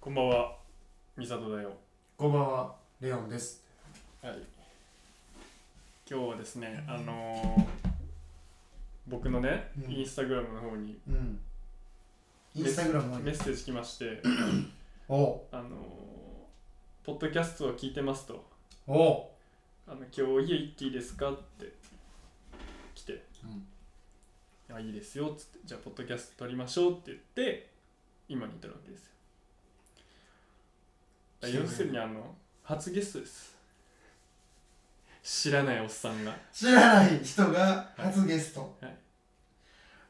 こんばんは、みさとだよ。こんばんは、レオンです。はい。今日はですね、あのー僕のね、うんインスタグラムの方にうん。インスタグラムメッセージ来まして、おあのーポッドキャストを聞いてますと、おあの今日家行っていいですかって来て、うん。あ、いいですよっつって、じゃあ、ポッドキャスト撮りましょうって言って、今に至るわけですよ。要するに、あの、初ゲストです。知らないおっさんが。知らない人が初ゲスト。はい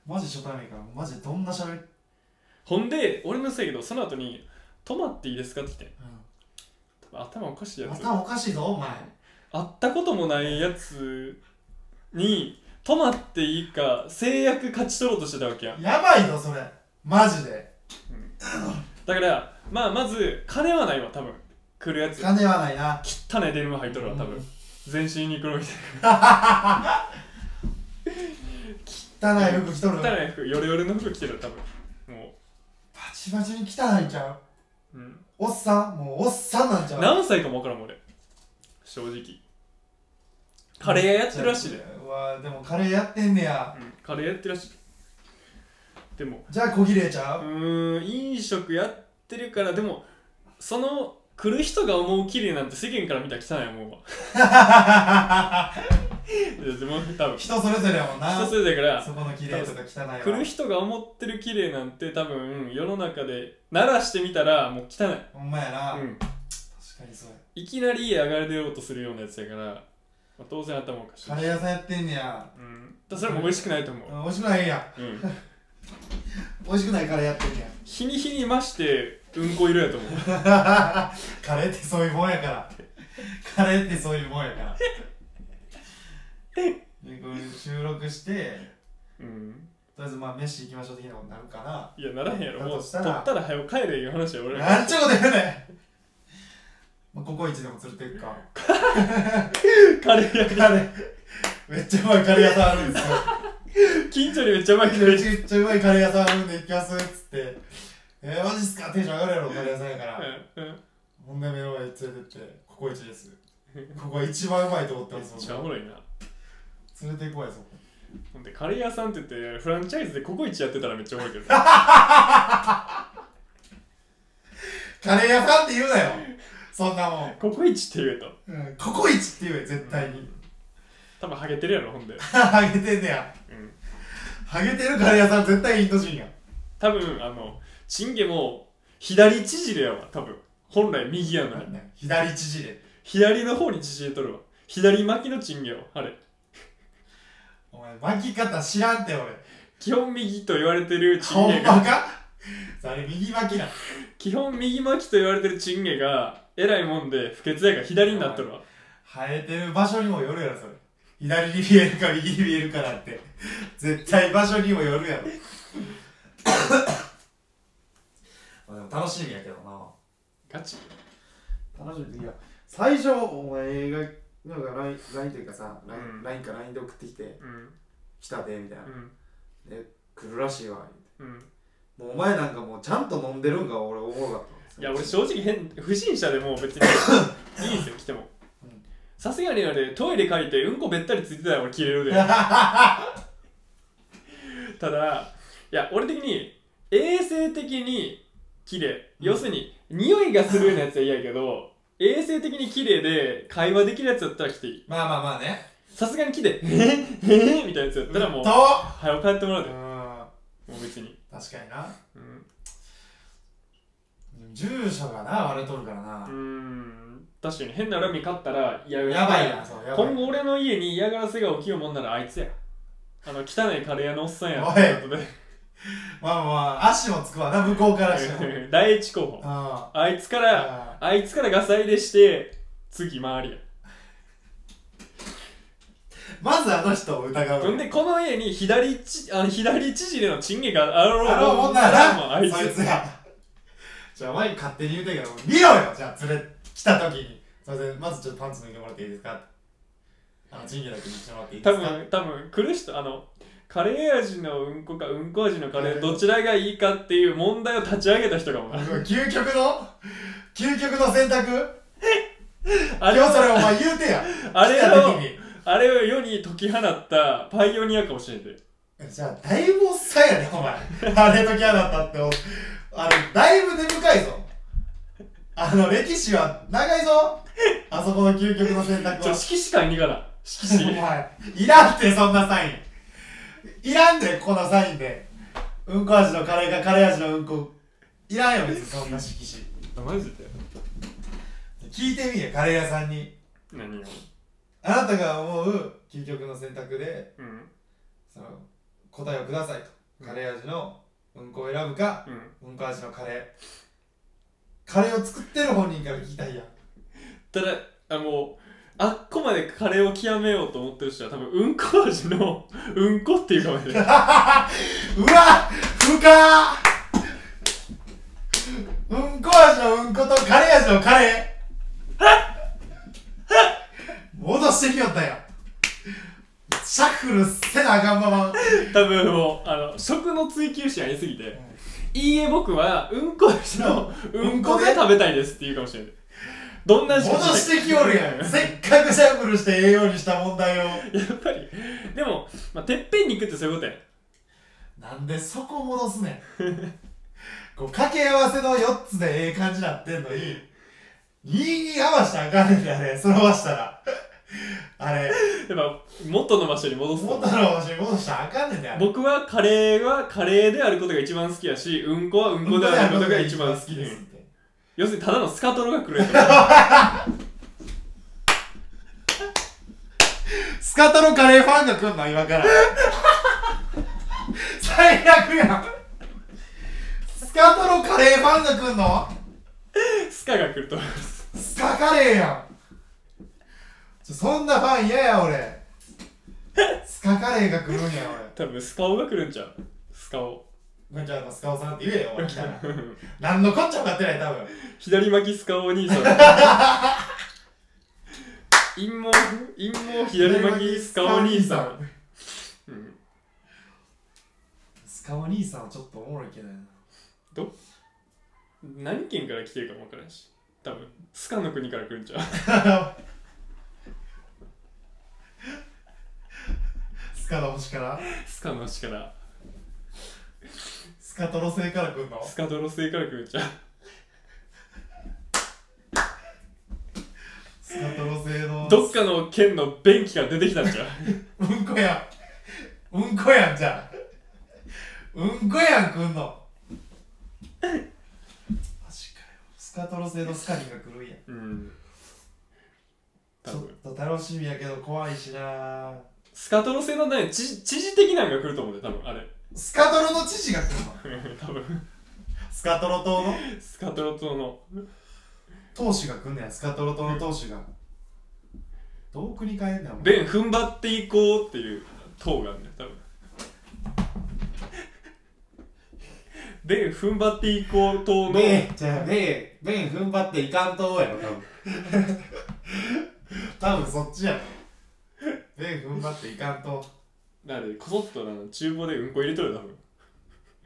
マジ初対面から、マジどんな喋り、うん、ほんで、俺のせいやけど、その後に、泊まっていいですかって来て、多分頭おかしいやつ。頭おかしいぞ、お前。会ったこともないやつに、泊まっていいか、制約勝ち取ろうとしてたわけやん。やばいぞ、それ。マジで。だから、まあ、まず、金はないわ、多分。来るやつ。金はないな。汚いデニム履いとるわ、多分。全身に黒みたい汚い服着とる。な。汚い服、ヨレヨレの服着てるわ、多分。もバチバチに汚いんちゃう？う。うん。おっさん？もうおっさんなんちゃう？何歳かもわからん俺。正直。カレー屋やってるらしいで。うわでもカレーやってんねや。うん、カレーやってるらしい。でも、じゃあ小綺麗ちゃう？うーん、飲食やってるから、でも、その、来る人が思う綺麗なんて世間から見たら汚いもんわ。多分、人それぞれやもんな。人それぞれだから、そこの綺麗とか汚いわ。来る人が思ってる綺麗なんて多分、世の中で、鳴らしてみたらもう汚い。ほんまやな。うん。確かにそうや。いきなり家上がり出ようとするようなやつやから、まあ、当然頭おかしいカ。レー屋さんやってんねや。うん。だそれも美味しくないと思う。美味しくないんや。うん。美味しくないカレーやってんねや。日に日に増して、うんこ色やと思う。カレーってそういうもんやから。カレーってそういうもんやから。でこれ収録して、うん。とりあえずまあ飯行きましょう的なことになるかな。いや、ならへんやろ。もう、取だとしったらら早く帰れいう話や、俺ら。なんちゅうこと言うねん。まあ、ココイチでも連れて行くか。カレー屋カレー、めっちゃうまいカレー屋さんあるんですよ。近所にめっちゃうまいカレめー。っちゃうまいカレー屋さんあるんで行きますっつって。えー、マジっすか？テンション上がるやろ、カレー屋さんやから。うんうんほんで目の前に連れてって、ココイチです。ここが一番うまいと思ってめっます。ちゃおもろいな。連れて行こうや、そこ。ほんで、カレー屋さんって言って、フランチャイズでココイチやってたらめっちゃおもろいけど。カレー屋さんって言うなよ。そんなもん。ココイチって言えと。うん、ココイチって言え、絶対に。多分ハゲてるやろ、ほんで。ハゲてんねや。うん。ハゲてるカレー屋さん絶対インド人や。多分、あの、チンゲも、左縮れやわ、多分。本来右やのに。左縮れ。左の方に縮れとるわ。左巻きのチンゲよ、あれ。お前、巻き方知らんて、俺。基本右と言われてるチンほゲが、んまか？あれ、右巻きな。基本右巻きと言われてるチンゲが、えらいもんで不潔やから左になっとるわ。生生えてる場所にもよるやろ、それ。左に見えるか右に見えるかなんて。絶対場所にもよるやろ。まあでも楽しみやけどな。ガチ？楽しみ。いや最初お前がなんか LINE, というかさ、う LINE, ん LINE か LINE で送ってきてうん。来たでみたいな、うん。で来るらしいわ。うん。もうお前なんかもうちゃんと飲んでるんが俺おもろかったいや俺正直変不審者でも別に いいんですよ来ても。うん。さすがにあれトイレ借りてうんこべったりついてたら俺切れるで。ただいや俺的に衛生的に綺麗、うん要するに匂いがするようなやつは嫌やけど衛生的に綺麗で会話できるやつだったら来ていい。まあまあまあね。さすがに来て「えー、えー、みたいなやつやったらもうと。早く帰ってもらうで。うん。もう別に、確かにな。うん。住所がな割れとるからうな、ーん。確かに変な恨み買ったらいややばいなそうやばい。今後俺の家に嫌がらせが起きるもんならあいつや。あの汚いカレー屋のおっさんや。おい。ってことでまあまあ足もつくわな向こうからしても 第一候補。ああいつからあいつからガサ入れして次回りや。まずあの人を疑うほんでこの家に左ちあの左縮れのチンゲがあろうあのもんなもうらあいつそいつや。じゃあお前に勝手に言うてんけど見ろよじゃあ連れ来た時に。すいませんまずちょっとパンツ脱いでもらっていいですか？あのチンゲだけにしてもらっていい多ですか？分多分来る人あのカレー味のうんこかうんこ味のカレーどちらがいいかっていう問題を立ち上げた人かもな。究極の？究極の選択？あれ今日それおを前言うてや。あれをあれを世に解き放ったパイオニアかもしれんでじゃあだいぶおっさんやねお前。あれ時あだったって。おあれだいぶ根深いぞ。あの歴史は長いぞ。あそこの究極の選択は。色紙買いに行かな。色お紙前いらんってそんなサインいらんでこのサインで。うんこ味のカレーがカレー味のうんこ。いらんよ別にそんな色紙。マジで聞いてみやカレー屋さんに。何を？あなたが思う究極の選択でうん。その答えをくださいと。カレー味のうんこを選ぶかうん。うんこ味のカレー。カレーを作ってる本人から聞きたいやん。ただあもうあっこまでカレーを極めようと思ってる人は多分うんこ味の うんこっていうかもしれない。うわ深っ。うんこ味のうんことカレー味のカレー。戻してきよったやんシャッフルせなあかんまま。多分もうあの食の追求心ありすぎていいえ僕はうんこ味のうんこで食べたいですって言うかもしれないどんな戻してきよるやん。せっかくシャッフルして栄養にした問題をやっぱり。でも、まあ、てっぺんに行くってそういうことや。なんでそこ戻すねん。こう掛け合わせの4つでええ感じになってんのに2に合わしたらあかんねんであれそのましたら。あれ。やっぱ元の場所に戻すと。元の場所に戻したらあかんねんで。あれ僕はカレーはカレーであることが一番好きやしうんこはうんこであることが一番好きです要するにただのスカトロが来る。や スカトロカレーファンが来んの？今から。最悪やん。スカトロカレーファンが来んの？つスカが来ると思います。スカカレーやん。ちょそんなファン嫌や俺。スカカレーが来るんや多分スカオが来るんちゃう？スカオ俺じゃあスカオさんって言えよ俺来たら何のこっちゃ分かってない多分。左巻きスカオ兄さん。陰謀陰謀左巻きスカオ兄さん、うん、スカオ兄さんはちょっとおもろいけどな。何県から来てるかも分からんし。多分スカの国から来るんちゃう？スカの星から？スカの星からスカトロ星から来んの？スカドロ星から来るんちゃう？スカトロ星のどっかの県の便器から出てきたんちゃう？うんこやん。うんこやんじゃあうんこやん来んの。マジかよ。スカトロ星のスカリンが来るんや。うん。多ちょっ分と楽しみやけど怖いしな。スカトロ星のね知知事的なんが来ると思うで多分あれスカトロの知事が来るの？多分。スカトロ島の？スカトロ島の。当主が来んねやスカトロ島の当主が。どう国変えんねんお前。便踏ん張っていこうっていう塔があるね多分。便踏ん張っていこう塔の。ベンじゃあベンベン踏ん張っていかんとやろ多分。多分そっちやろ。ベン踏ん張っていかんとなんでこそっとな厨房でうんこ入れとるよ多分。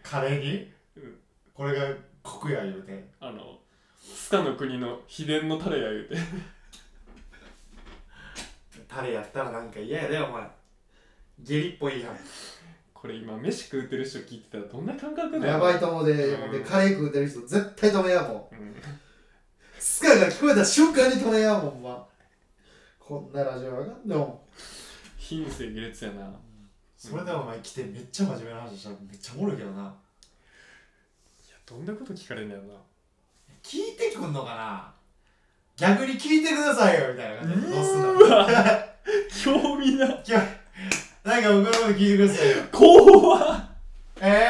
カレーに、うん。これがコクや言うて。あのスカの国の秘伝のタレや言うて。タレやったらなんか嫌やでお前。下痢っぽいやん。これ今飯食うてる人聞いてたらどんな感覚だよやばいと思うで、うん。でカレー食うてる人絶対止めやもん。うん。スカが聞こえた瞬間に止めやもんまこんなラジオわかんねも。品性下劣やなそれでお前来てめっちゃ真面目な話した。らめっちゃおもろいけどな。いやどんなこと聞かれんねやろな。聞いてくんのかな。逆に聞いてくださいよみたいな感じで。どうすんの？う わ興味な。なんか僕のこと聞いてくださいよ。怖っえ？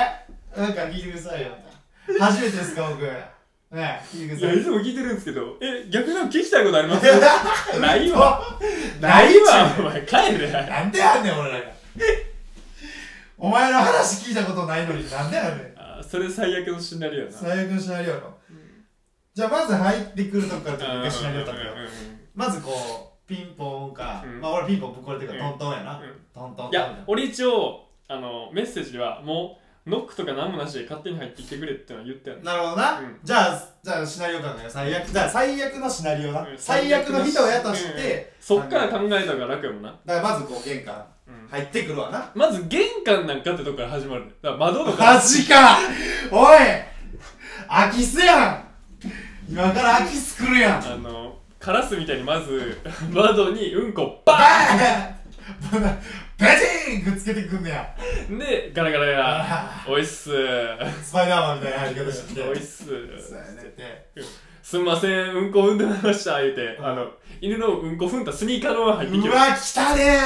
ー、なんか聞いてくださいよ。初めてですか僕。ね聞いていください。やいつも聞いてるんですけど。え逆に聞きたいことあります？ないわ。なないわお前。帰れ。なんでやんねん俺らがお前の話聞いたことないのになんでやねん。あそれ最悪のシナリオやな。最悪のシナリオやろ。じゃあまず入ってくるとこからと一回シナリオ立てよう。まずこうピンポンか、うん。まあ俺ピンポンぶっこれてるからうん。トントンやな、うん。トントントンいや俺一応あのメッセージではもうノックとか何もなしで勝手に入ってきてくれってのは言ったよねなるほどな、うん。じゃあじゃあシナリオ考えよう最悪。じゃあ最悪のシナリオな、うん。最悪の人やとして、そっから考えた方が楽やもんな、だからまずこう玄関。うん入ってくるわな。まず玄関なんかってとこから始まるね。だから窓とか。マジか。おい空き巣やん。今から空き巣来るやん。あのカラスみたいにまず 窓にうんこババーン。ベチンくっつけてくんねや。ーンでガラガラガラ。おいっす。スパイダーマンみたいな入り方しておいっす。そうやね。ってすんませんうんこ踏んでました言うて。あの犬のうんこ踏んだスニーカーのまま入ってきるうわ来たね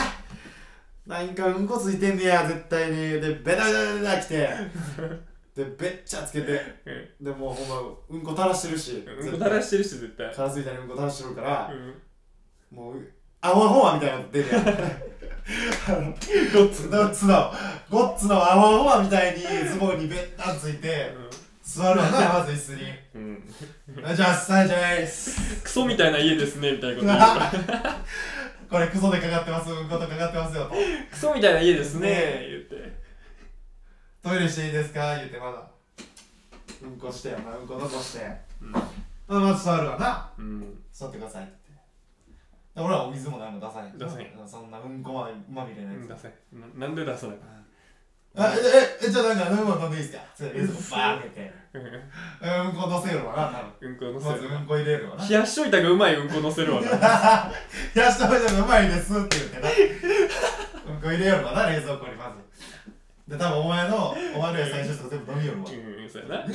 なんかうんこついてんねや絶対に。でベタベタベタ来て。でべっちゃつけて。うん。でもうほんまうんこ垂らしてるし。うんこ垂らしてるし絶対。カラスみたいにうんこ垂らしてるから。う、ん。もうアホアホアみたいなの出るやん。あのゴッツゴッツのゴッツのアホアホアみたいにズボンにべったんついて座るわなまず椅子に。うん。あじゃあさじゃないっす。クソみたいな家ですねみたいなこと これクソでかかってます。うんことかかってますよと。クソみたいな家ですね。ね。言って。トイレしていいですか？言ってまだ。うんこしてよな。うんこ残して。うん。まあまず座るわな。うん。座ってくださいって。言ってで俺はお水も何も出さない。出さない。そんなうんこままみれなやつ。出せななんで出さないあえええじゃあなんか飲み物飲んでいいですか？それ冷蔵庫バーン開けて。うんこ乗せるわな多うんこ乗分せる。まずうんこ入れるわな。冷やしといたがうまいうんこ乗せるわな。冷やした方がうまいですって言ってな。うんこ入れよるわな冷蔵庫にまず。で多分お前のお前の野菜ジュースとか全部飲みよるわ。うんそうやな。うわ。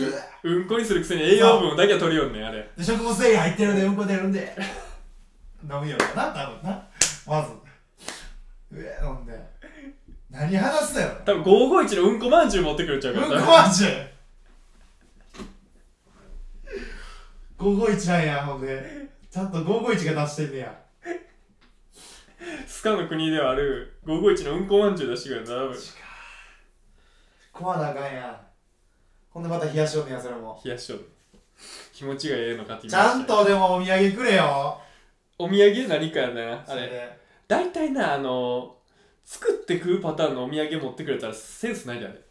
うんこにするくせに栄養分だけは取りよんねんあれ。で食物繊維入ってるんでうんこ出るんで。飲みよるわな多分な。まず。うわ飲んで何話すだよ。多分551のうんこまんじゅう持ってくるんちゃううんこまんじゅう。551なんやほんで。ちゃんと551が出してんねや。スカの国ではある551のうんこまんじゅう出してくるんだ多分食わなあかんやん。ほんでまた冷やしよんねやそれも。冷やしとる気持ちがええのかってちゃんとでもお土産くれよ。お土産？何かやな。あれ。そで。大体なあの作って食うパターンのお土産持ってくれたらセンスないであれ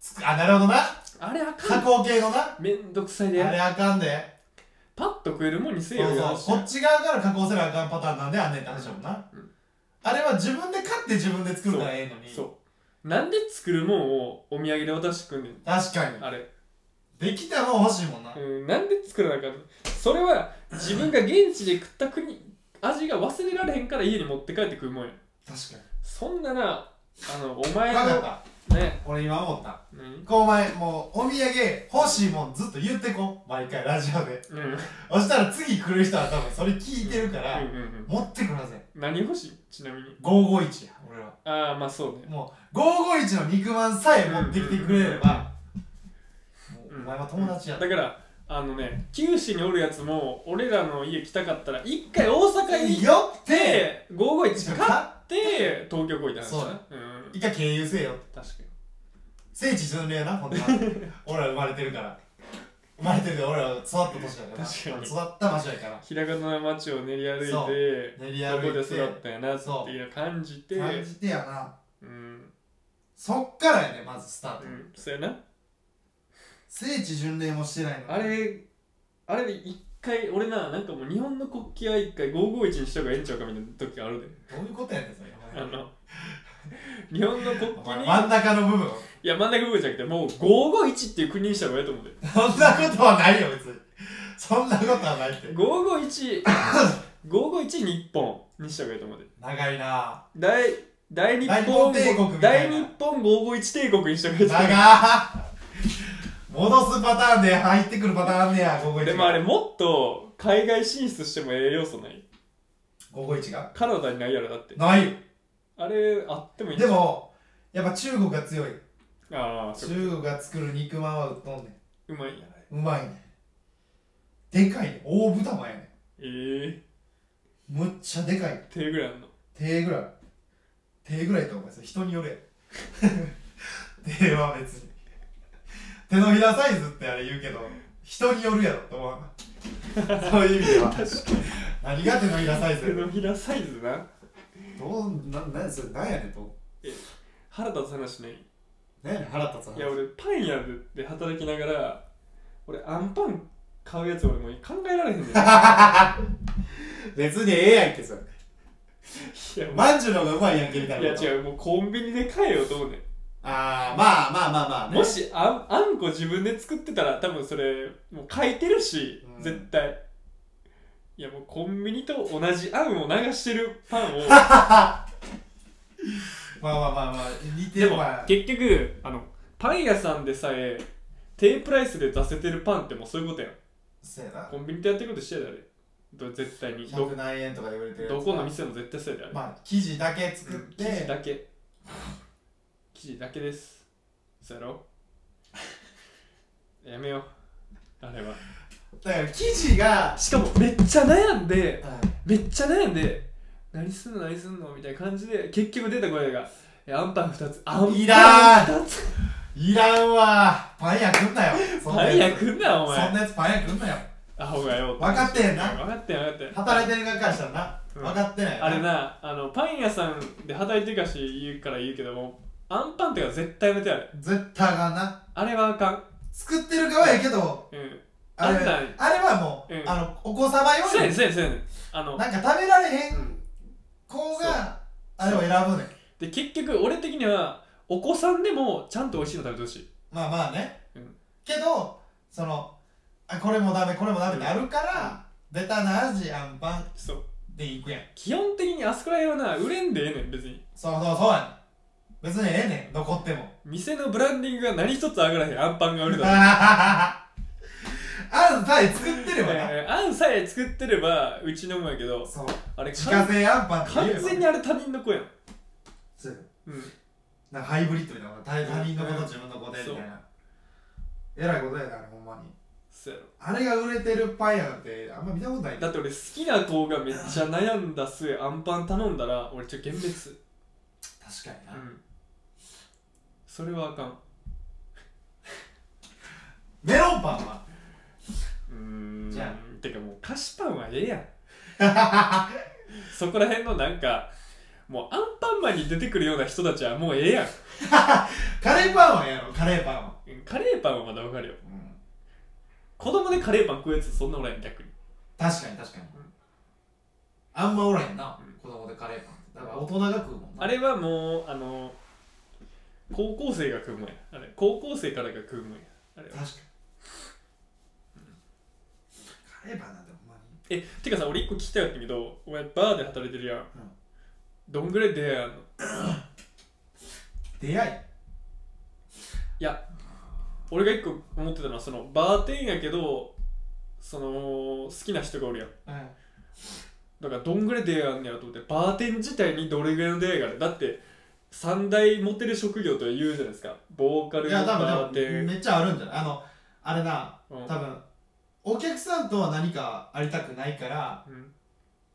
つくあなるほどな。あれあか加ん工系のな。めんどくさいで。あれあかんで。パッと食えるもんにせそうえよそうこっち側から加工せなあかんパターンなんであんねんって話だもんな、うん。あれは自分で買って自分で作るからええのに。そう。なんで作るもんをお土産で渡してくんねん。確かに。あれ。できたもん欲しいもんな、うん、なんで作らなあかんの？それは自分が現地で食った国味が忘れられへんから家に持って帰って食うもんや。確かそんななあのお前に分かのったね。俺今思った。何こうお前もうお土産欲しいもんずっと言ってこ毎回ラジオで。うん。うんそしたら次来る人は多分それ聞いてるから、うんうん持ってくるはずや何欲しい？ちなみに。551や俺は。ああまあそうね。もう551の肉まんさえ持ってきてくれれば、お前は友達や。だからあのね九州におるやつも俺らの家来たかったら一回大阪に行よって。って551買かって東京来いって話そうだなうん。一回経由せえよ確かに。聖地巡礼やなほんと。は俺ら生まれてるから。生まれてる俺ら育った年だから。確かに。育った場所やから。ひらがなの街を練り歩いそう。て練りどこで歩いて。育ったんやなっていうのを感じて。感じてやな。うん。そっからやねまずスタート、うん。そうやな。聖地巡礼もしてないのあれあれで一回俺ななんかもう日本の国旗は一回551にした方がええんちゃうかみたいな時があるで。どういうことやねんそれ。あの日本の国お旗に。前真ん中の部分いや真ん中部分じゃなくてもう551っていう国にした方がええと思うで。そんなことはないよ別に。そんなことはないって。551 551日本にした方がええと思うで。長いな。大大日大日本本帝国みたいな。大日本551帝国にした方がええと思う。長っ戻すパターンで入ってくるパターンあんねや551でもあれもっと海外進出してもええ要素ない？551が？カナダにないやろだって。ないよ。あれあってもいいでもやっぱ中国が強い。ああ中国が作る肉まんはうっとんねうまいんやあれんうまいねでかいね大豚まんやねええ。んむっちゃでかい。手ぐらいあんの？手ぐらい。手ぐらいと思います人によるやん。手は別に手のひらサイズってあれ言うけど人によるやろと思うな そういう意味では。何が手のひらサイズ？手のひらサイズな。どうな何それ何やねんと。腹立つ話ない何やねん腹立つ話？いや俺パン屋で働きながら俺アンパン買うやつ俺もう考えられへんねん。い 別にええやんけそれ。やもう。まんじゅうの方がうまいやんけみたいいやなこと？違うもうコンビニで買えよと思うねんああまあまあまあまあね。もしあんあんこ自分で作ってたら多分それもう書いてるし、うん。絶対。いやもうコンビニと同じあんを流してるパンを。まあまあまあまあ似てでもるまあ結局あのパン屋さんでさえ低プライスで出せてるパンってもうそういうことやん。そうやな。コンビニでやってることしてやであれ。ど絶対に。ど100何円とかで売れてるやつどこの店も絶対そうやであれ、まあ生地だけ作っ生地てだけ生地だけです。そうやろやめよう。あれは。だから生地がしかもめっちゃ悩んではめっちゃ悩んで何すんの何すんのみたいな感じで結局出た声がえアンパン2つ。アンパンいらん2つ。いいらんわ。パン屋来んなよ。そんなパン屋やつ来んなお前。そんなやつパン屋来んなよ。アホがよ。分かってへんな。分かってん分かってん。働いてる側からしたらな。うん。分かってないよあれなあのパン屋さんで働いてるかし言うから言うけどもアンパンってか絶対やめてあれ絶対あかんな。あれはあかん。作ってる側やけどうん。あれあんなん。あれはもう、うん。あのお子様用そうやねにんそうやねんそうやねん。あのなんか食べられへうん。ん子があれを選ぶねん。で結局俺的にはお子さんでもちゃんと美味しいの食べてほしい。まあまあね、うん。けどそのあこれもダメこれもダメってあるから、ベタな味あんパンそう。でいくやん。基本的にあそこら辺はな売れんでええねん別に。そうそうそうや別にええねん残っても。店のブランディングが何一つ上がらへんアンパンが売れたらあんさえ作ってればな、えーあんさえ作ってればうちのもんやけどそう。あれ自家製あんパンって言えば。完全にあれ他人の子やん。そううん。なんかハイブリッドみたいな他他人のこと自分のことでみたいな。えらいことやなあれほんまに。そうやろ。あれが売れてるパン屋なんてあんま見たことない。だって俺好きな子がめっちゃ悩んだ末アンパン頼んだら俺ちょっと幻滅。確かにな、うんそれはあかん。メロンパンは？うーん。じゃてかもう菓子パンはええやん。そこら辺のなんかもうアンパンマンに出てくるような人たちはもうええやん。カレーパンはええやろカレーパンは、うんカレーパンはまだわかるよ。うん、子供でカレーパン食うやつそんなおらんやん逆に。確かに確かに、あんまおらへんな、うん。子供でカレーパンって。だから大人が食うもんな。あれはもうあの高校生が食うもんや。あれ高校生からが食うもんや。あれは。確かに、カレーパンなんてほんまにえてかさ俺一個聞きたかったけどお前バーで働いてるやん、どんぐらい出会いあんの？出会い？いや俺が一個思ってたのはそのバーテンやけどその好きな人がおるやん。だからどんぐらい出会いあんねやと思ってバーテン自体にどれぐらいの出会いがある？だって三大モテる職業とは言うじゃないですか。ボーカルいや多バーテン。分でもめっちゃあるんじゃない？あのあれなうん。多分お客さんとは何かありたくないからうん。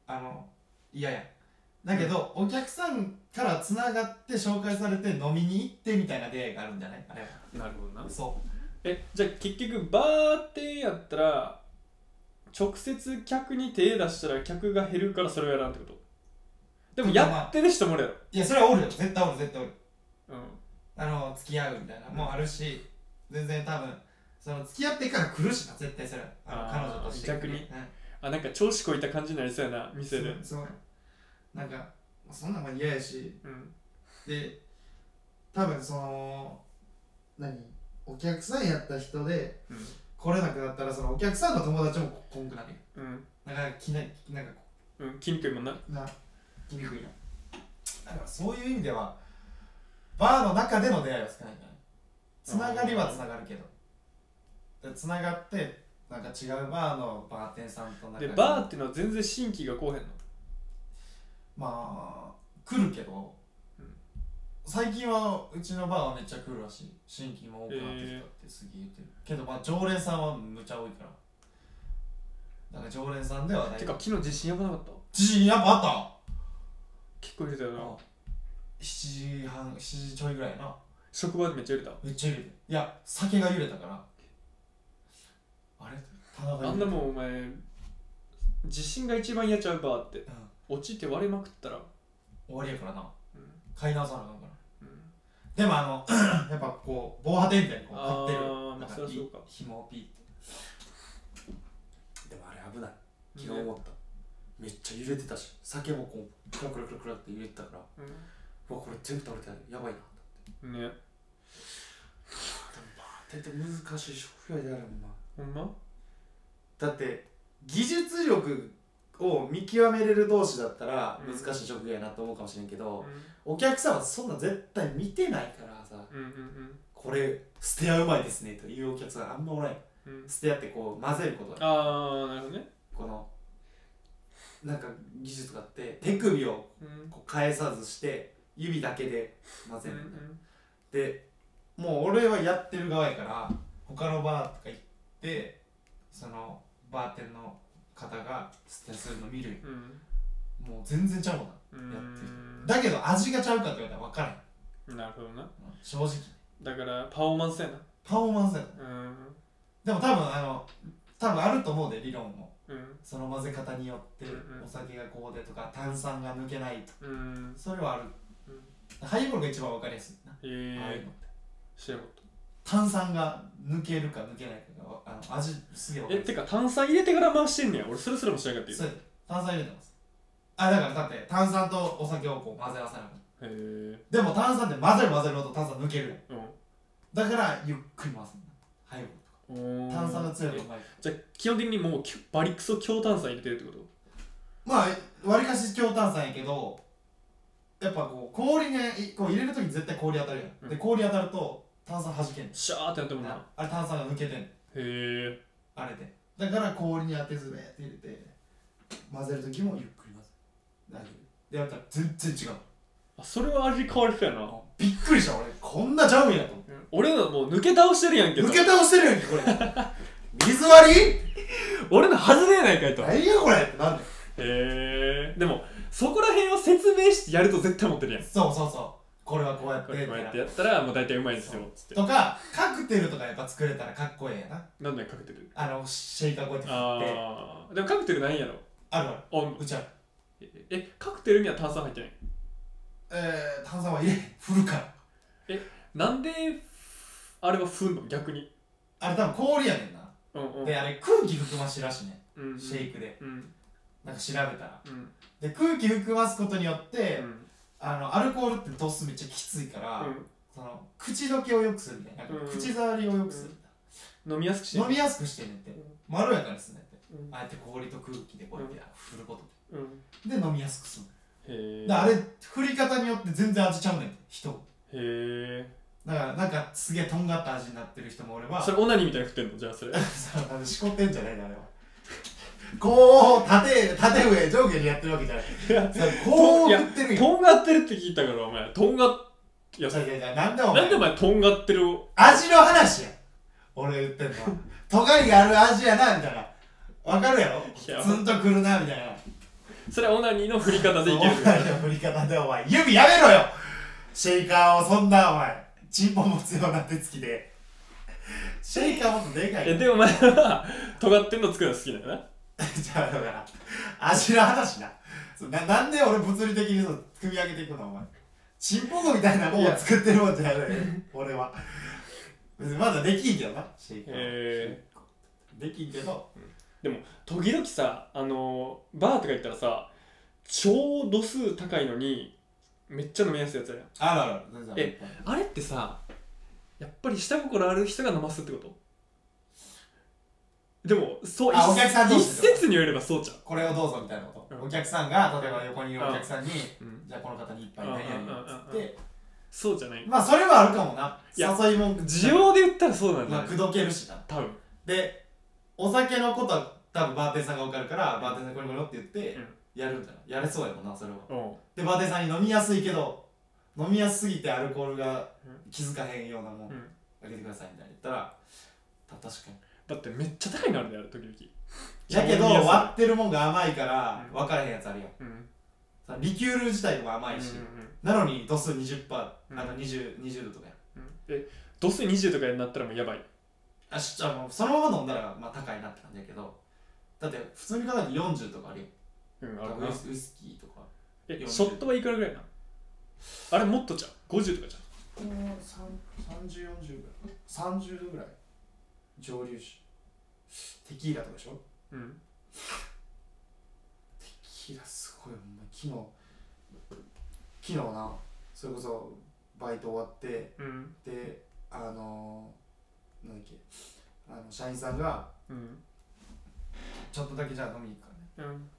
あの嫌や。だけど、お客さんからつながって紹介されて飲みに行ってみたいな出会いがあるんじゃない？あれは。なるほどな。そえじゃあ結局バーテンやったら直接客に手出したら客が減るからそれをやらんってこと？でもやってる人もおるやろ。ういやそれはおるよ。絶対おる絶対おる。うん。あの付き合うみたいなもうあるし全然多分その付き合ってから来るしな絶対それは。あの彼女として。逆に。うん。あなんか調子こいた感じになりそうやな店で。そうそうなんかそんなんも嫌やし。うん。で多分その何？お客さんやった人でうん。来れなくなったらそのお客さんの友達も来んくなるようん。なんかきななんかこう。ん筋肉いもんな。うな。来にくいなだからそういう意味ではバーの中での出会いは少ないんじゃない？つながりはつながるけど。でつながってなんか違うバーのバーテンさんと仲で良く。バーっていうのは全然新規がこうへんの？まあ来るけど、うん。最近はうちのバーはめっちゃ来るらしい。新規も多くなってきたってすげえ言ってる、けどまあ常連さんはむちゃ多いから。だから常連さんではない。てか昨日地震やばなかった？自信やっぱあっ結構入れたよな。た7時半7時ちょいぐらいやな。職場でめっちゃ入れた？めっちゃ揺れていや酒が揺れたから。あれ？棚があん揺れてなもんお前地震が一番やっちゃうバーって。うん。落ちて割れまくったら。終わりやからな、うん。買い直さなあかんから。うん。でもあの やっぱこう防波堤みたいにこう張ってる。あーまあなんそりゃそうか。紐をピーって。でもあれ危ない。昨日思った、めっちゃ揺れてたし酒もこうクラクラクラクラって揺れてたからううわこれ全部倒れてやばいなでもんね。バーテンって難しい職業であるもんなほんま？だって技術力を見極めれる同士だったらうん。難しい職業やなと思うかもしれんけど、うお客さんはそんな絶対見てないからさんうんうん。これステアうまいですねというお客さんあんまおらんよ。うん。うんステアってこう混ぜることだああなるほどね。このなんか技術があって手首をうん。こう返さずして指だけで混ぜうんるみたいな、でもう俺はやってる側やから他のバーとか行ってそのバーテンの方がステアするの見る。ようん。もう全然ちゃうもんな。うん。やってるだけど味がちゃうかって言われたら分からへんなるほどな。正直だからパフォーマンスやな。パフォーマンスやろうん。でも多分あの多分あると思うで理論も。うんその混ぜ方によってお酒がこうでとか炭酸が抜けないとうん。それはある。うん。ハイボールが一番分かりやすいな、ええ。ああいうのって。知らんかっ炭酸が抜けるか抜けないかがあの味すげええてか炭酸入れてから回してんねや。俺それすらも知らんかったよそう炭酸入れてます。あだからだって炭酸とお酒をこう混ぜ合わせなきゃへえ。でも炭酸って混ぜる混ぜるほど炭酸抜けるやん。うだからゆっくり回すんだ。ハイボール炭酸が強いえとうまい。じゃあ基本的にもうきゅバリクソ強炭酸入れてるってこと？まあわりかし強炭酸やけどやっぱこう氷にこう入れるとき絶対氷当たるやん、うん。で氷当たると炭酸弾けんシャーってなってもんな。あれ炭酸が抜けてんへえ。あれで。だから氷に当てずべって入れて混ぜるときもゆっくり混ぜる。大丈夫。でやったら全然違う。あそれは味変わりそうやな。びっくりした俺。こんなちゃうんやと思って俺のもう抜け倒してるやんけど抜け倒してるやんけこれ。水割り？俺の外れやないかいと。へ何やこれってなんで？え。でもそこら辺を説明してやると絶対持ってるやん。そうそうそう。これはこうやってこれこうやってやったらもう大体うまいんですよつって。とかカクテルとかやっぱ作れたらかっこええやな。なんだよカクテル。あのシェイカーこうやって振って。ああでもカクテルないんやろ？あるある。あうちある。ええカクテルには炭酸入ってないえー、炭酸は入れ振るから。なんであれはふんの逆に。あれ多分氷やねんな。うんうん。であれ空気含ましいらしいねうんうん。シェイクで。うん。なんか調べたら。うん。で空気含ますことによって、うん。あのアルコールって度数めっちゃきついから、うん。その口どけを良くするみたいな。なん口触りを良くするみたい飲みやすくしてな、飲みやすくしてんねんって。まろやかにすんねんって。うん。あえて氷と空気でこうやって振ることうんで。で飲みやすくするへあれ振り方によって全然味ちゃうねん人。へえだからなんかすげえとんがった味になってる人もおればそれオナニーみたいに振ってんの？じゃあそれ。そうあのしこってんじゃないのあれはこう縦縦上上下にやってるわけじゃない。そうこう振ってるよ。とんがってるって聞いたからお前。とんがっいやいやいやいやなんでお前なんでお前とんがってる味の話や俺言ってんの。は尖りがある味やなみたいな。わかるやろ？いやツンとくるなみたいな。それはオナニーの振り方でいける。お前の振り方でお前。指やめろよ！シェイカーをそんなお前チンポ持つような手つきで。シェイカーもっとでかいよえでもお前は尖ってんの作るの好きだよな。じゃあだから味の話な。そうななんで俺物理的にそう組み上げていくのお前。チンポコみたいなもんを作ってるもんじゃない俺は。別にまだできんけどなシェイカーは。へできんけど。時々さあのーバーとか行ったらさ超度数高いのにめっちゃ飲みやすいやつやん。あるある全然ある。えあれってさやっぱり下心ある人が飲ますってこと？でもそう一あお客さん同一説によればそうじこれをどうぞみたいなこと、うん。お客さんが例えば横にいるお客さんに、ゃん、うん、じゃあこの方に一杯何っつって。そうじゃない。まあそれはあるかもな。いや誘い文句需要で言ったらそうなんじゃないまあ口説けるしな。多分。でお酒のことは多分バーテンさんが分かるからバーテンさんこれこれって言ってうんやるんだよやれそうやもんなそれは。うん。でバーテンさんに飲みやすいけど飲みやすすぎてアルコールが気づかへんようなもんうん。あげてくださいみたいに言ったらた確かに。だってめっちゃ高いのあるんだよ時々。やけど飲みやすい。割ってるもんが甘いからうん。分からへんやつあるやん。うん。さリキュール自体も甘いし、うんうんなのに度数20%、うん。あの 20, 20度とかやうん。え度数20とかになったらもうやばい？あしあのそのまま飲んだらまあ高いなって感じやけどだって普通に考えて40とかあるやんうん。あるなウイスウイスキーとか。え40ショットはいくらぐらいなあれもっとじゃん50とかじこの3040ぐらい。30度ぐらい。蒸留酒。テキーラとかでしょ？うん。テキーラすごい昨日。昨日な。それこそバイト終わって。うん。であのー、なんだっけ。あの社員さんがうん。ちょっとだけじゃあ飲みに行くからね。うん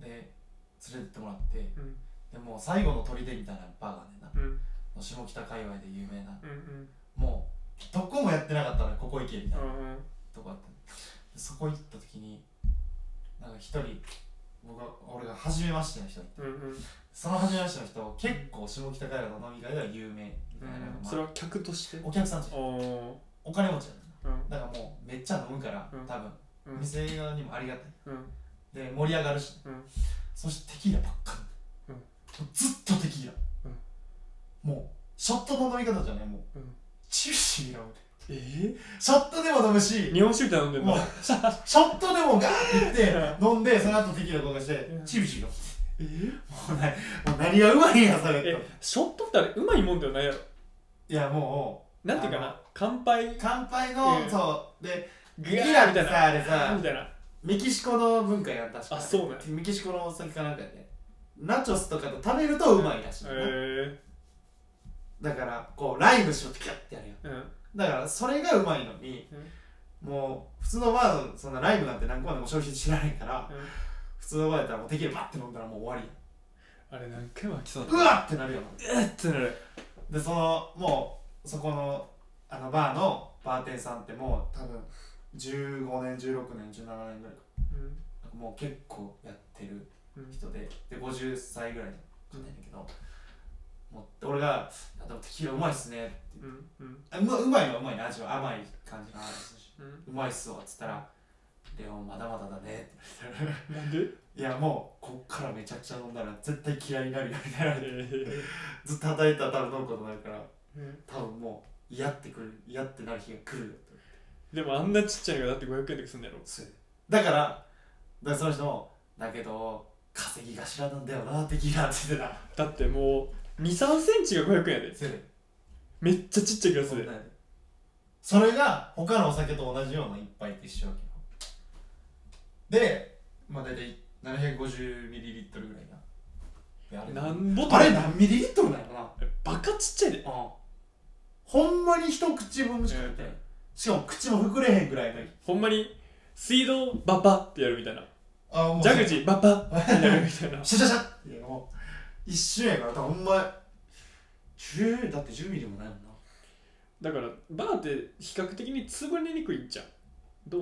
で連れてってもらってうん。でもう最後の砦みたいなバーがねんな。うん。下北界隈で有名な。うんうん。もうどこもやってなかったのよここ行けみたいな。うんとこあったのでそこ行った時になんか一人僕が俺が初めましての人がいて。うんうん。その初めましての人結構下北海道の飲み会では有名みたいな、まあそれは客として？お客さんじゃんおお金持ちやねんうん。だからもうめっちゃ飲むから、うん。多分。うん。店側にもありがたい。うんで盛り上がるし、うん。そしてテキーラばっかり、うん。ずっとテキーラ、もうショットの飲み方じゃないもう、うん。チビチビ飲むえショットでも飲むし日本酒みたいな飲んでんのショットでもガーっていって飲んでその後テキーラとかしてうん。チビチビ飲むえもうねもう何がうまいんやそれっショットってあれうまいもんではないやろいやもなんていうかあな乾杯。う乾杯の、うん。そう。でグテキーラってさあれみさたいなメキシコの文化やん確か。あそうね。メキシコのお酒かなんかやね。ナチョスとかと食べるとうまいらしいへな、えだからこうライムしろってキャッてやるやん。うん。だからそれがうまいのに、もう普通のバーのそんなライブなんて何個までも消費知らないから、うん。普通のバーやったらもうテキーラバッて飲んだらもう終わりあれ何回も飽きそうやんうわってなるようっってなる。でそのもうそこのあのバーのバーテンさんってもう多分15年16年17年ぐらいか。うん。もう結構やってるうん。人でで50歳ぐらいの方やねんけど、もう俺が「あでもテキーラうまいっすね」って言って。うんうん。あうまうまいのはうまいね味は甘い感じの味するし。うまいっすわっつったら「レオンまだまだだね」って言われてなんで？いやもうこっからめちゃくちゃ飲んだら絶対嫌いになるよみたいな。えずっと働いてたら多分飲むことになるからー多分もう嫌ってくる嫌ってなる日が来るよでもあんなちっちゃいのがだって500円とかすんだやろ？そうだからだからその人もだけど稼ぎ頭なんだよなって言ってた。だってもう2 3センチが500円やで。そうやで。めっちゃちっちゃいグラスで。そんなんやでそれが他のお酒と同じような一杯って一緒わけよでまあ大体 750ml ぐらいな。であれなんぼとあれ何ミリリットルなのかな。バカちっちゃいで。うん。ほんまに一口分しか入ってない、しかも口も膨れへんぐらいの。ほんまに水道バッバ。ってやるみたいな。あもう。蛇口。バッバ。ってやるみたいな。シャシャシャ。っていうのもう一瞬やからほんま10だって10ミリもないもんな。だからバーって比較的に潰れにくいんじゃんどう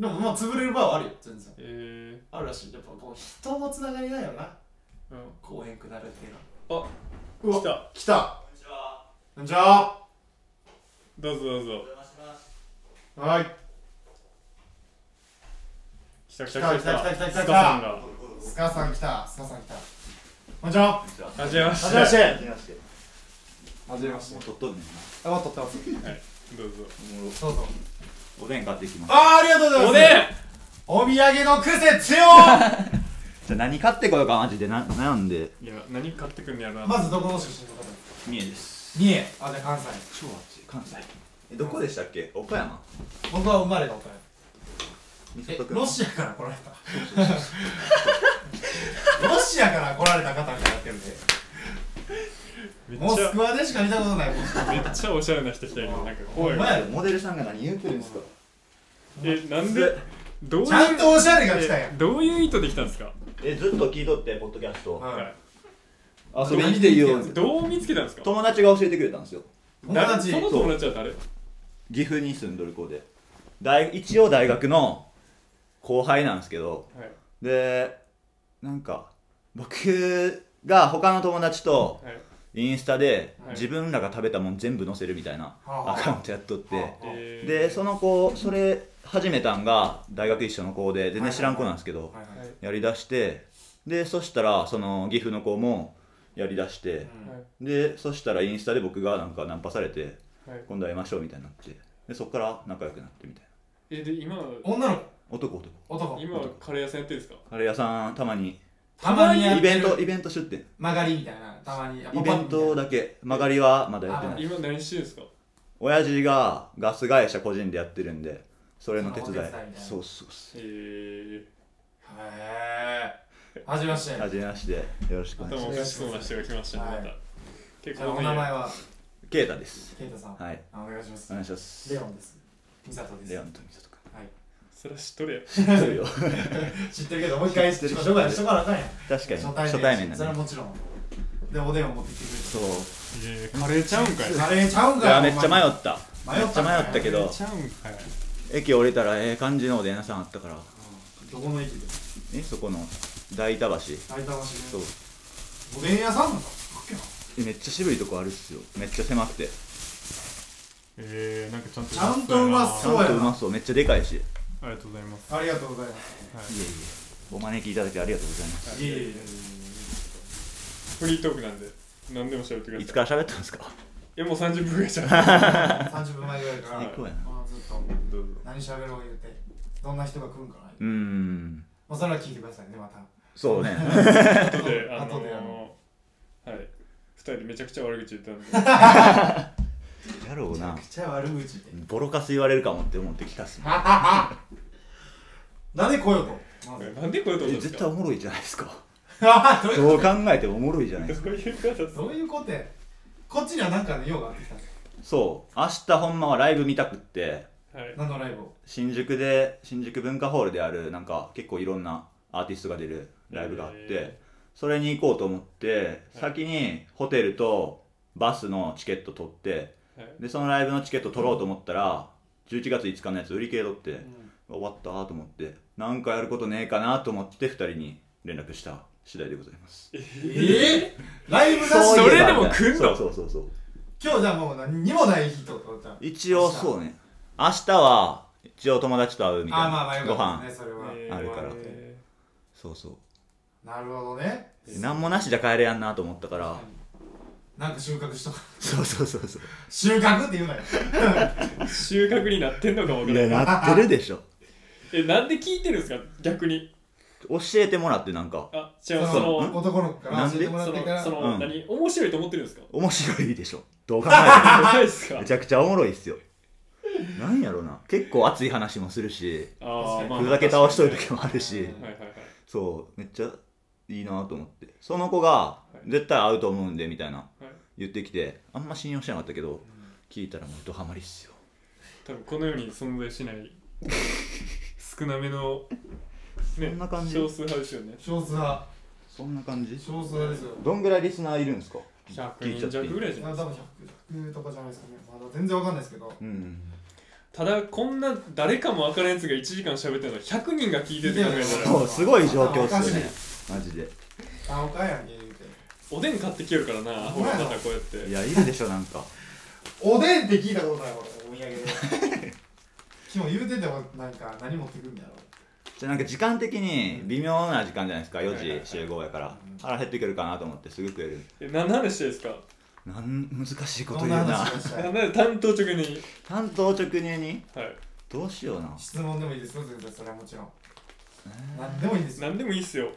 なん？でもまあ潰れるバーはあるよ全然。えあるらしい。やっぱこう人のつながりだよな。ー、うん。こうへんくなるっていうの。あうわ来た。来た。こんにちは。どうぞどうぞはい。来た来た来た来た。来た来た来たスカさんが。スカさん来た。スカさん来た。こんにちは。はじめましはじめまして。てはじめまして。はじめまして。もう撮っとんねんな。あもう撮ってます。どうぞ。どうぞ。おでん買ってきます。あーありがとうございます。おでんお土産の癖強っ。じゃあ何買ってこようかマジで。な悩んで？いや何買ってくんねやろな。まずどこの出身の方？三重です。三重。あじゃあ関西。超暑い。関西。え、どこでしたっけ？岡山。僕は生まれが岡山。え美里君。ロシアから来られた？ロシアから来られた方がやってるんで。めっちゃモスクワでしか見たことない。もんめっちゃおしゃれな人来たよなんか怖い。ほんまやモデルさんが何言うてるんですか？えなんでどういうちゃんとおしゃれが来たやん。えどういう意図で来たんですか？え、ずっと聞いとって、ポッドキャスト。はい。遊びに来ていいよ。どう見つけたんですか？友達が教えてくれたんですよ。友達。誰その友達は誰？岐阜に住んどる子で。大一応大学の後輩なんですけど、はい。で、なんか、僕が他の友達とはい。インスタではい。自分らが食べたもん全部載せるみたいなはあ。アカウントやっとって、はあ。えー。でその子それ始めたんが大学一緒の子で全然知らん子なんですけど、はいはいはいやりだして。でそしたらその岐阜の子もやりだして、うん。でそしたらインスタで僕がなんかナンパされてはい。今度会いましょうみたいになって。でそっから仲良くなってみたいえで今女のな男男。子男。今カレー屋さんやってるんですか？カレー屋さんたまに。たまにやってる。イベントイベント出店。曲がりみたいな。たまに。イベントだけ。曲がりはまだやってない。今何してるんですか？親父がガス会社個人でやってるんでそれの手伝い。そのお手伝いみたいな。そうそうそへえへえはじめまして。うはじめまして。よろしくお願いし頭おますかしそうな人が来ましたねまはい。た結構お名前は？ケイタです。ケイタさん。はい。あお願いします。お願いします。レオンです。ミサトです。レオンとミサとかはい。それは知っとるやん知ってるよ。知ってるけどもう一回自己紹介しとかなあかんやん確かに。初対面初対面だね。それはもちろん。でおでんを持ってきてくれそう。えカレーちゃうんかい。たカレーちゃうんい。かやめっちゃ迷っった。迷ったんかいめっちゃ迷ったけど。ちゃうんかい。駅降りたらええ感じのおでん屋さんあったから。どこの駅で？えそこの大板橋。大田橋そう。でおでん屋さんめっちゃ渋いとこあるっすよ。めっちゃ狭くて。えー、なんかちゃんとちゃんとうまちそうやな。ゃんとうまそうめっちゃでかいし。いえいありがとうございます。ありがとうございます。えお招きいただきありがとうございます。いえいえいフリートークなんで何でも喋ってください。いつから喋ったんですか？いやもう30分ぐらいじゃんえ30分前ぐらいから。最高やな。まあずっと。どうぞ何喋ろう言うてどんな人が来るんかな。うーん。まあそれは聞いてくださいねまた。そうね。後であの後で。あのー、はい。二人でめちゃくちゃ悪口言ったんで。やろうな。めちゃ悪口。でボロカス言われるかもって思ってきたっすね。なんで来ようと？まずなんでこういうことえ絶ですか？対おもろいじゃないですか。あ どういうどう考えてもおもろいじゃないですか。どういうことですか？どういうことや？こっちにはなんかね用があってきたそう。明日ほんまはライブ見たくって。はい。何のライブを？新宿で新宿文化ホールであるなんか結構いろんなアーティストが出るライブがあって、へそれに行こうと思って先にホテルとバスのチケット取ってはい。でそのライブのチケット取ろうと思ったら11月5日のやつ売り切れとって、終わったと思ってなんかやることねえかなと思って2人に連絡した次第でございます。ええ ライブなしそれでも来んの？そうそうそうそう。今日じゃあもう何にもない日とかじゃあ。一応そうね。明日は一応友達と会うみたいなあまあまあかった飯ですねそれは、えー。あるから。えそうそうなるほどね。何もなしじゃ帰れやんなと思ったから。なんか収穫しとかそうそうそうそう。収穫って言うなよ。ー 収穫になってんのかもわかいらないやなってるでしょ。えなんで聞いてるんですか？逆に。教えてもらってなんか。あ違うそそのの男の子から教えてもらそってから。のその、うん。何？面白いと思ってるんですか？面白いでしょ。どう考えてないですか？もめちゃくちゃおもろいっすよ。なんやろな。結構熱い話もするしあーまあふざけ倒しとる時もあるし。はいはいはい。そうめっちゃいいなと思って。その子がい。絶対会うと思うんでみたいなはい。言ってきてあんま信用してなかったけど聞いたらもうドハマりっすよ。多分この世に存在しない 少なめのねそんな感じ？少数派ですよね。少数派。そんな感じ？少数派ですよ。どんぐらいリスナーいるんですか？100聞いちゃって。いい人弱ぐらいじゃないですか。あ多分100 100とかじゃないですかね。まだ全然わかんないですけど。うん。ただこんな誰かも分からんやつが1時間喋ってるの100人が聞いてるって考えたら。そうすごい状況っすよねマジで。あおかやんけ言うて。おでん買ってきよるからな。ほらまたこうやって。いやいるでしょなんか。おでんって聞いたことない俺お土産で。今日言うててもなんか何持ってくるんだろ。うじゃあなんか時間的に微妙な時間じゃないですかはいはいはい。4時集合やから。うん。腹減ってくるかなと思ってすぐ食える。え何の話してですか？なん難しいこと言うな。な話がしたないんで担当直に？担当直入に？はい。どうしような。質問でもいいですよ全然それはもちろん。何でもいいですよ。何でもいいっすよ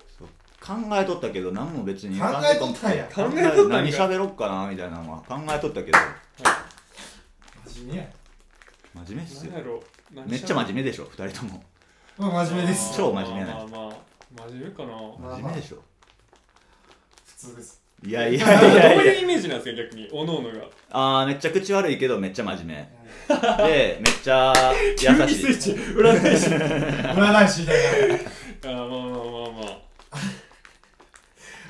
考えとったけど何も別に考えとったんや。考えとった何喋ろっかなみたいなのは考えとったけど。真面目や真面目っすよ。何やろ？何めっちゃ真面目でしょ2人とも。まあ真面目です。超真面目なや。まあまあまあ真面目かな。まあ真面目でしょ。普通です。いやいやどういや。いやいうイメージなんですか逆に？おのおのが。あーめっちゃ口悪いけどめっちゃ真面目。でめっちゃ急に優しい。スイッチ占い師占い師みたいな。あまあまあ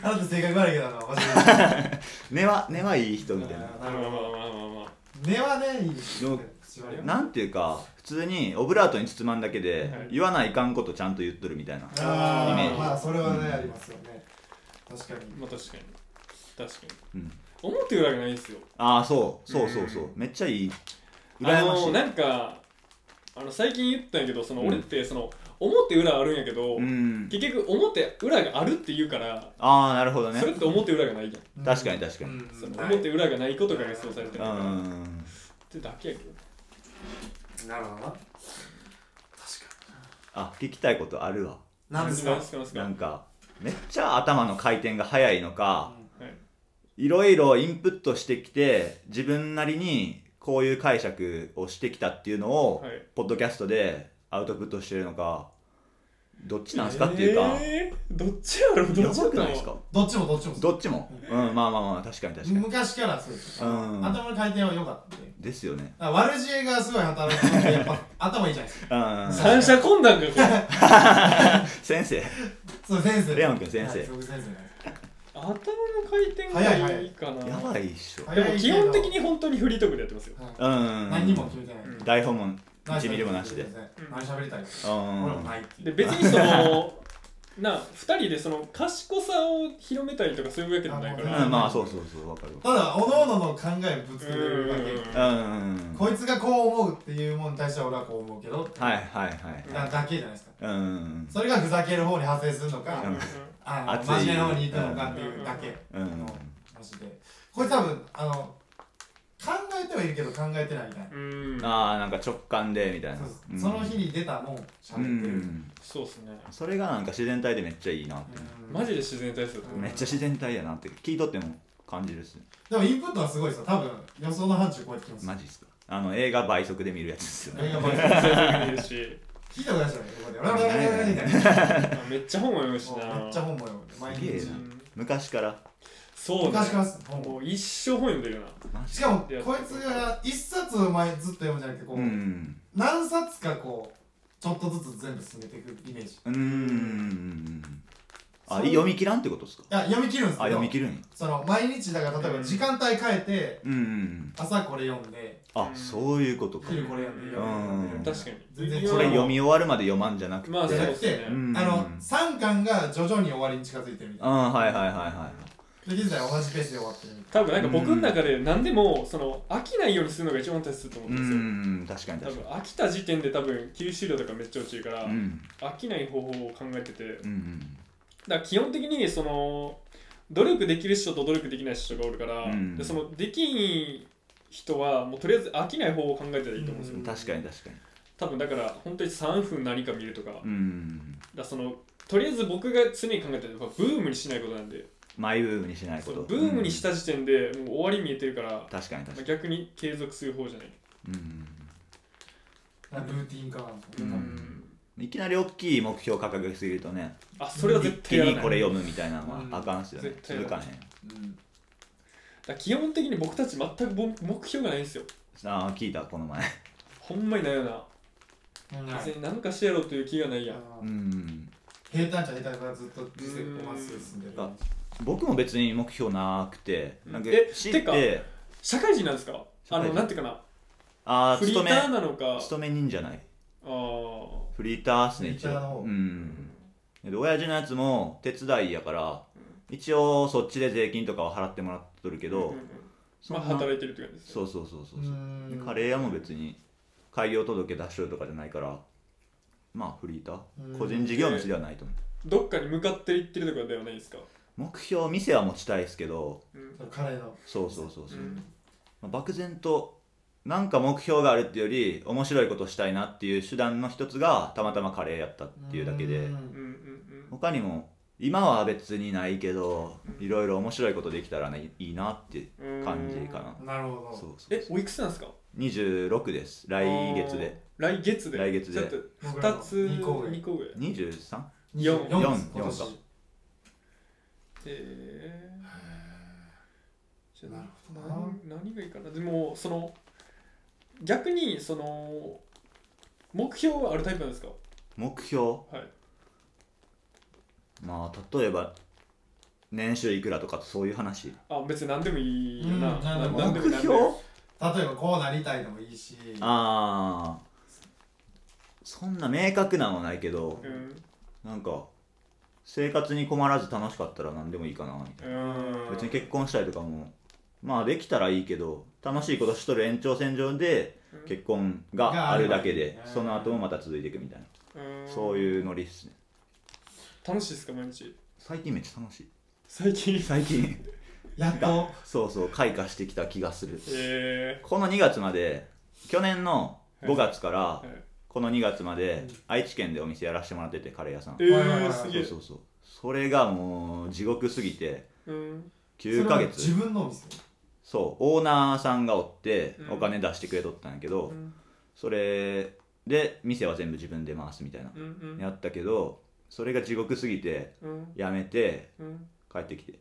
あなた性格悪いけどな 根は根はいい人みたいな。まあまあまあまあまあ根はねいいですでも口悪いなんていうか普通にオブラートに包まんだけで、はい。言わないかんことちゃんと言っとるみたいな。あイメージ。あまあそれはね、うんありますよね。確かに。まあ確かに。確かに。うん。表裏がないんですよ。ああそう。そうそうそう。めっちゃいい。あ羨ましい。のなんかあの最近言ったんやけどそのうん。俺ってその表裏あるんやけど、うん。結局表裏があるって言うから、ああなるほどね。それって表裏がないじゃん、確かに確かに。うん。そのはい表裏がないことが予想されてうるから、っん。てだけやけど。なるほどな。確かあ聞きたいことあるわ。に何ですか？なんすかなんすか？なんかめっちゃ頭の回転が速いのかはい。いろいろインプットしてきて自分なりにこういう解釈をしてきたっていうのを、はい。ポッドキャストでアウトプットしてるのかどっちなんすかっていうか、えー、どっちやろどやっちくないですか？どっちもどっちも。どっちも？うん。まあまあまあ確かに確かに。昔からそうですよ。うん。頭の回転は良かったんでですよね。悪知恵がすごい働くのでやっぱ頭いいじゃないですか。うん。三者懇談かこれ。先生。そう先生。レオン君先生。はい僕先生頭の回転がいい。かな。やばいっしょ。はいでも基本的に本当にフリートークでやってますよ。はい。うん。何にも決めてない。うん。台本も1ミリもなしで。何喋りたい。で別にその な2人でその賢さを広めたりとかそういうわけじゃないから、あうんまあそうそうそうわかるただおのおのの考えをぶつけてるだけ。うん。こいつがこう思うっていうものに対しては俺はこう思うけどはいはいはいだだけじゃないですか。うん。それがふざける方に派生するのかうん。あの真面目な方に行くのかっていうだけ。うん。の話で。これ多分あの考えてはいるけど考えてないみたいな。うん。ああなんか直感でみたいな。そうそう。うん。その日に出たもんう喋ってる。ん。そうっすね。それがなんか自然体でめっちゃいいなってう。ん。マジで自然体ですよ、うんめっちゃ自然体やなって聞いとっても感じるっすねでもインプットはすごいですよ。多分予想の範疇超えてきます。マジっすか？あの映画倍速で見るやつですよね。映画版全然見るし。聞いたことないですよね横で。ララララララみたいなめっちゃ本も読むしな。めっちゃ本も読む。毎日。すげえな。昔からそうね。昔からもう一生本読んでるよな。マジしかもこいつが一冊前ずっと読むんじゃなくてこう、うん何冊かこうちょっとずつ全部進めていくイメージ。いううんあそう読み切らんってことですか？や読み切るんですあけど読み切るんや。その毎日だから例えば時間帯変えてうんうん朝これ読んであそういうことか。昼これ読んで読んで確かに。それ読み終わるまで読まんじゃなくて。まあそうじゃなくてですね、うんあの3巻が徐々に終わりに近づいてるみたいな。あはいはいはいはで現在同じペースで終わってる多分なんか僕の中で何でもその飽きないようにするのが一番大切だと思いうんですよ。うん確かに多分飽きた時点で多分吸収量とかめっちゃ落ちるから、にうん。飽きない方法を考えてて。だかうん。ら基本的にその努力できる人と努力できない人がおるから、うん。でそのできん人はもうとりあえず飽きない方法を考えたらいいと思うんですよ、うん確かに確かに。多分だから本当に3分何か見るとか,、だそのとりあえず僕が常に考えてるのはブームにしないことなんでマイブームにしないこと。ブームにした時点でもう終わり見えてるから、うん確かに。確まあかに逆に継続する方じゃない、うんなルーティン化なんですいきなり大きい目標掲げすぎるとねあそれは絶一気対やらない。にこれ読むみたいなのうん。はあかんっすよね。絶対やらな続かへん。だ基本的に僕たち全く目目標がないんですよ。ああ聞いたこの前。ほんまにないよな。うん。別に何かしてやろうという気がないやん。うん平坦じゃ平坦からずっと実践こうまっすぐ進んでる。あ僕も別に目標なくて。なんかえ知って。かて社会人なんですか？あのなんていうかな？ああフリー勤めターなのか？勤め人じゃない。あー。フリーターっすね一応。うん。で親父のやつも手伝いやから一応そっちで税金とかは払ってもらっとるけど、うんうんうん。まあ働いてるって感じですね。そうそうそうそうう。そう、カレー屋も別に開業届出しとるとかじゃないからまあフリータうん。ー個人事業主ではないと思う。どっかに向かっていってるとかではないですか？目標店は持ちたいですけどうん。そうカレーの。そうそうそうそう、うん。まあ、漠然となんか目標があるっていうより面白いことしたいなっていう手段の一つがたまたまカレーやったっていうだけでん。うんうん他にも今は別にないけどいろいろ面白いことできたらねいいなってうん感じかな。なるほど。そうそうえおいくつなんですか？26です。来月で。来月で。来月で。ちょっと僕らの2つ二個上。二個上。23? 四。四。四今年。四かえー、じゃあなるほどな。何何がいいかな。でもその逆にその目標はあるタイプなんですか？目標？はい。まあ例えば年収いくらとかそういう話？あ別に何でもいいよな、うん何でも。何でもいい目標例えばこうなりたいでもいいし。ああそんな明確なのはないけどうん。なんか生活に困らず楽しかったら何でもいいかなみたいな。うん。別に結婚したりとかも。まあできたらいいけど楽しいことしとる延長線上でうん。結婚があるだけでうんその後もまた続いていくみたいな。うん。そういうノリっすね。楽しいですか毎日？最近めっちゃ楽しい。最近？最近。やっと？そうそう開花してきた気がする。えこの2月まで去年の5月からー、はいこの2月までうん。愛知県でお店やらせてもらっててカレー屋さん。えー、すげえ。そうそうそう。それがもう地獄すぎてうん。9ヶ月。自分のお店？そう。オーナーさんがおってうん。お金出してくれとったんやけど、うん。それで店は全部自分で回すみたいな、うんうん。やったけどそれが地獄すぎてうん。やめてうん。帰ってきて。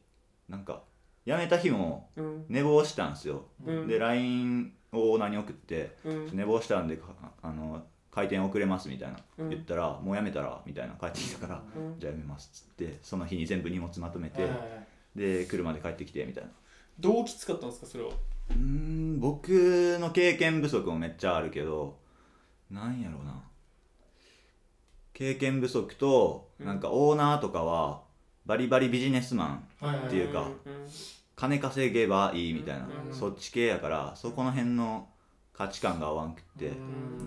なんか辞めた日もうん。寝坊したんすよ、うん。で LINE をオーナーに送ってうん。寝坊したんでかあの開店遅れますみたいな、うん。言ったらもうやめたらみたいな帰ってきたから、うん。じゃあやめますっつってその日に全部荷物まとめて、はいはいはい。で車で帰ってきてみたいな。どうきつかったんですかそれは？うーん僕の経験不足もめっちゃあるけどなんやろうな。経験不足とうん。なんかオーナーとかはバリバリビジネスマンはいはいっていうかん。金稼げばいいみたいな、うん。そっち系やからそこの辺の価値観が合わんくって、うん。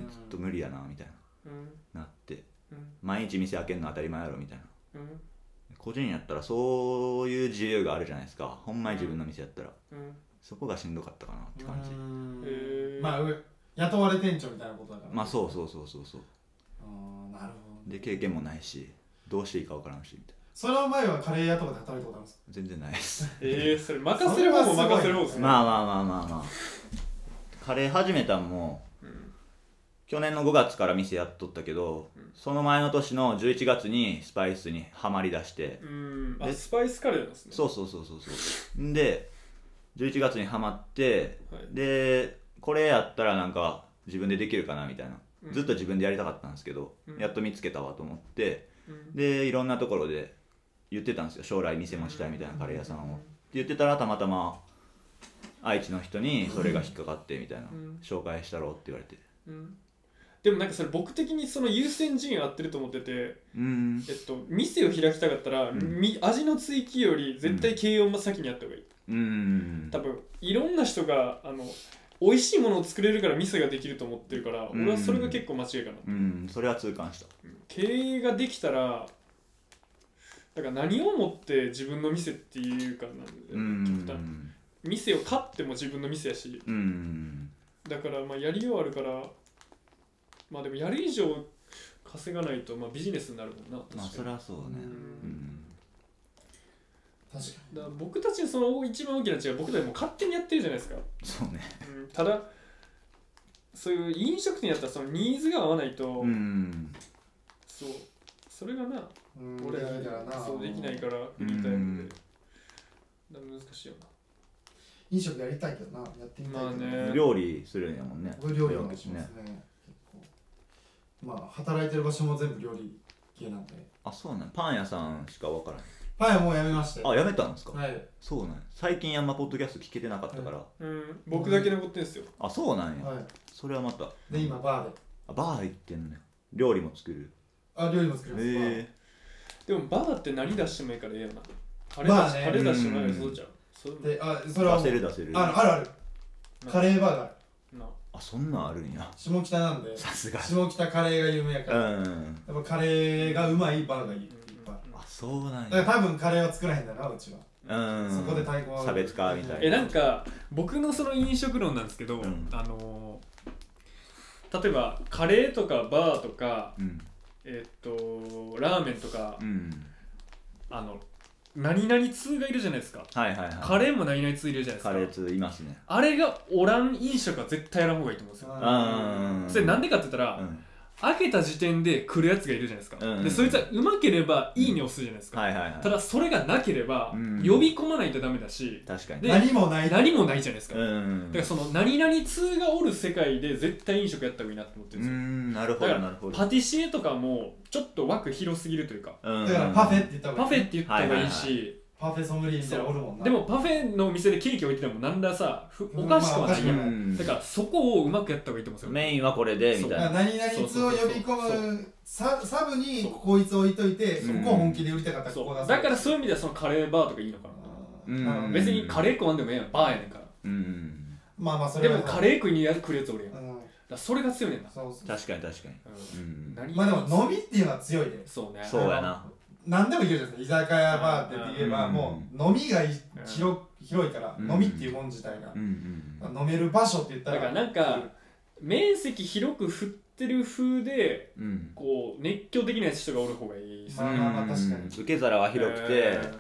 ちょっと無理やなみたいうん。ななって。うん。毎日店開けるの当たり前やろみたいな。うん。個人やったらそういう自由があるじゃないですか。ほんまに自分の店やったら。うん。そこがしんどかったかなって感じ。まあう雇われ店長みたいなことだからまあそうそうそうそうそう。あーなるほどで経験もないしどうしていいか分からんしみたいな。その前はカレー屋とかで働いたことあるんですか？全然ないです。えー、それ任せる方も任せる方ですね。まあまあまあまあまあカレー始めたんもうん去年の5月から店やっとったけど、その前の年の11月にスパイスにはまりだして、うん。あでスパイスカレーなんですね。そうそうそうそうそう。んで11月にはまって、はい。でこれやったらなんか自分でできるかなみたいな、うん。ずっと自分でやりたかったんですけど、うん。やっと見つけたわと思ってうん。でいろんなところで言ってたんですよ。将来店もしたいみたいなカレー屋さんを、って言ってたらたまたま愛知の人にそれが引っかかってみたいな、うん紹介したろうって言われて。うん。でもなんかそれ僕的にその優先順位合ってると思ってて、うん。えっと、店を開きたかったら、ん。み味の追求より絶対経営を先にやった方がいい、うん。多分いろんな人があの美味しいものを作れるから店ができると思ってるから、うん。俺はそれが結構間違いかな、うん。それは痛感した。経営ができたらだから何をもって自分の店っていうかなんで、うん極端店を買っても自分の店やし。うん。だからまあやりようあるからまあでもやる以上稼がないとまあビジネスになるもんな確かに。まあそれはそうね。ううん。確かだから僕たちのその一番大きな違いは僕たちもう勝手にやってるじゃないですか、そうね。うん、ただそういう飲食店やったらそのニーズが合わないと、うん。そう。それがなに俺らなそうできないからフリータイムで難しいよ飲食やりたいけどなやってみたいけど。まあね。料理するんやもんね。僕料理はしますね。結構。まあ働いてる場所も全部料理系なんで。あそうなんパン屋さんしか分からないパン屋もうやめましてあやめたんですか？はい。そうなんや。最近あんまポッドキャスト聞けてなかったから。うん。僕だけ残ってんすよ。あそうなんや。はい。それはまた。で今バーで。あバー行ってんね料理も作る。あ料理も作ります、へでもバーって何出してもいいからええよな。カレまあね。ー出しカレー出してもらえばそうじゃんそうであそえれは出せる出せる。あのあるある。な。カレーバーガーな。あそんなんあるんや。下北なんでさすが。下北カレーが有名やうから、やっんぱカレーがうまいバーがいい。いっぱいあそうなんだからや多分カレーは作らへんだなうちは、うん。そこで対抗は差別化みたいな。えなんか僕のその飲食論なんですけど、うん。あのー例えばカレーとかバーとかうん。えっとラーメンとか、うん。あの何々通がいるじゃないですか。はいはいはい。カレーも何々通いるじゃないですか。カレー通いますね。あれがおらん飲食は絶対やらん方がいいと思うんですよ。うんそれなんでかって言ったら、うん開けた時点で来るやつがいるじゃないですか、うんでそいつはうまければいいねを押すじゃないですか、はいはいはい。ただそれがなければ、うん呼び込まないとダメだし。確かに。で何もない。何もないじゃないですか、だうんからその何々通がおる世界で絶対飲食やった方がいいなって思ってるんうですよ、んなるほだからどなるほど。パティシエとかもちょっと枠広すぎるというか。うん。だからパフェって言った方がいい。パフェって言った方がいいし、はいパフェソムリエみたいなのおるもんな。でもパフェの店でケーキ置いててもなんださふおかしくはないやん、うん。だからそこをうまくやった方がいいと思うんですよメインはこれでみたいな。何々通を呼び込むササブにこいつ置いといてそこを本気で売りたかったらここだからそういう意味ではそのカレーバーとかいいのかな、うん。なるほど別にカレー食わんでもええやん。バーやねんから。うん。まあまあそれはでもカレー食いにやる来るやつおるやん。だかうんらそれが強いねんな、そうそう確かに確かに。うん。うん何まあでも飲みっていうのは強いでそうね。そうやな何でもいけるじゃないですか。居酒屋バーって言えばうんもう飲みがい広広いからうん。飲みっていうもん自体が。うんうん飲める場所って言ったらだからなんか面積広く振っってる風でうん。こう熱狂的な人がおる方がいいですね、まあまあまあ確かにうん。受け皿は広くて、えーだ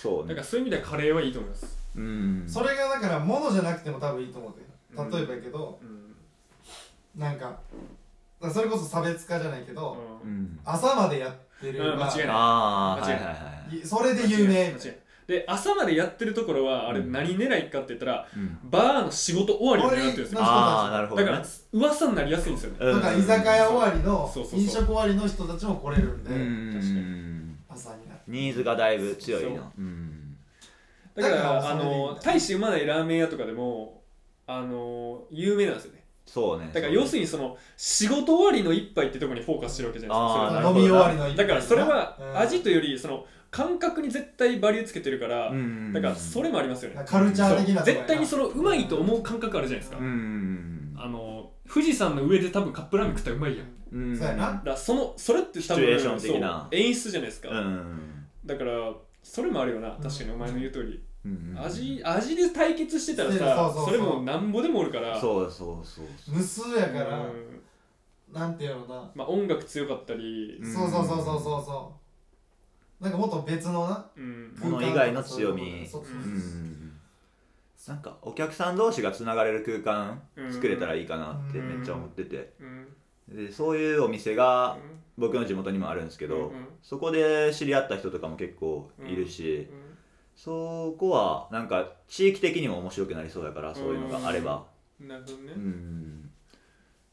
そうね。からそういう意味ではカレーはいいと思います、うん。それがだから物じゃなくても多分いいと思うでうん。例えばやけど、うん。なんかそれこそ差別化じゃないけど、うん。朝までやってる、うん間違いない。ああはい間違いない。はいはいい。それで有名。間違いない。で朝までやってるところはあれうん。何狙いかって言ったら、うん。バーの仕事終わりを狙ってるんですよ。ああなるほどね。だから噂になりやすいんですよね。うん。とか居酒屋終わりのそうそうそう飲食終わりの人たちも来れるんで、うん。確か朝になるニーズがだいぶ強いそうなう。ん。だからだからあそれでいいんだ。の大してうまないラーメン屋とかでもあの有名なんですよねそうね。だから要するにその仕事終わりの一杯ってところにフォーカスしてるわけじゃないですか。飲み終わりの一杯だからそれはうん味というよりその感覚に絶対バリューつけてるから、うんだからそれもありますよね。カルチャー的な絶対にそのうまいと思う感覚あるじゃないですか、うんあの富士山の上で多分カップラーメン食ったらうまいやん。だうんそうやな。からそのそれって多分シチュエーション的な。そう演出じゃないですか、うん。だからそれもあるよな。確かにお前の言う通り、うん味味で対決してたらそうさそうそう。それもなんぼでもおるから。そうそうそうそう。無数やから、うん。なんていうのな、まあ、音楽強かったり、うん。そうそうそうそうそう。そうなんかもっと別のな。うん。もの以外の強み。そうそうそうう。んなんかお客さん同士がつながれる空間うん。作れたらいいかなってめっちゃ思ってて。うん。でそういうお店が僕の地元にもあるんですけど、うん。うん。そこで知り合った人とかも結構いるし、そこはなんか地域的にも面白くなりそうだからそういうのがあれば。うんなるほどね、うん、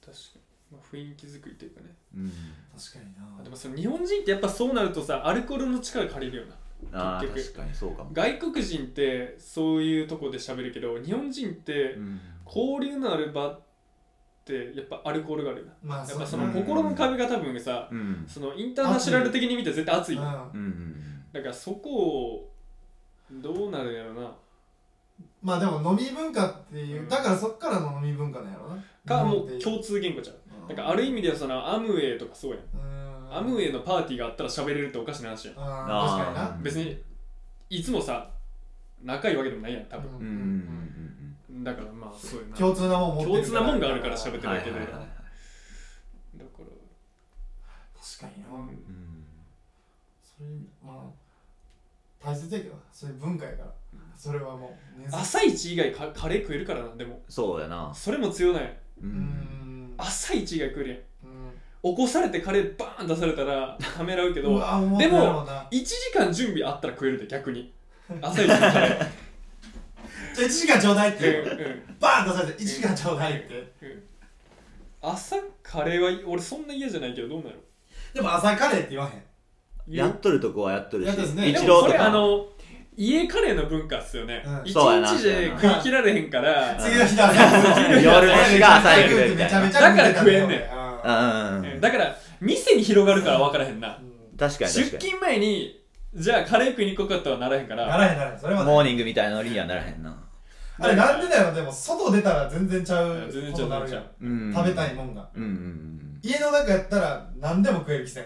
確かに、まあ、雰囲気作りというかね。うん、確かにな。あでもその日本人ってやっぱそうなるとさアルコールの力借りるよな。結局。確かにそうかも、外国人ってそういうとこで喋るけど日本人ってうん。交流のある場ってやっぱアルコールがあるよな。まあやっぱそのうん心の壁が多分さうん。そのインターナショナル的に見て絶対熱いようん。だからそこをどうなるんやろな。まあでも飲み文化っていう、うん。だからそっからの飲み文化なんやろな。かもう共通言語ちゃう。うん。だからある意味ではそのアムウェイとかそうやん。うん。アムウェイのパーティーがあったら喋れるっておかしな話やん。あ。ー確かにな。うん別にいつもさ仲いいわけでもないやん多分。うん。うんうんうんだからまあそういうな。共通なもん持ってる共通なもんがあるから喋ってうんるだけではいはいはいはい。だから確かにな、うん。うんそれまあ大切やけどそういう文化やから。それはもう朝一以外かカレー食えるからなでも。そうやな。それも強ない。ううん。ん朝一以外食えるやん。うん。起こされてカレーバーン出されたら ためらうけうどでもだろうな。1時間準備あったら食えるで逆に。朝一のカレー。じゃあ1時間ちょうだいって。うんうん。バーン出されて1時間ちょうだいって。朝カレーは俺そんな嫌じゃないけどどうなるでも朝カレーって言わへんやっとるとこはやっとるしやっとるね。でもそれ一郎とかあの家カレーの文化っすよね。うん。一、そうやな。日で食い切られへんから次の日だ。朝夜飯が朝に来る。みたいなめちゃめちゃだから食えんねんんうんうん。だから店に広がるから分からへんな。確かに出確か勤前にじゃあカレー食いに行こうかとはならへんかなら。らへん。ならへんそれはにねモーニングみたいなノリにはならへんな。あれなんでだよでも外出たら全然ちゃう全然ちゃうことなるやん。うん。食べたいもんが。うんうん。家の中やったら何でも食える気せん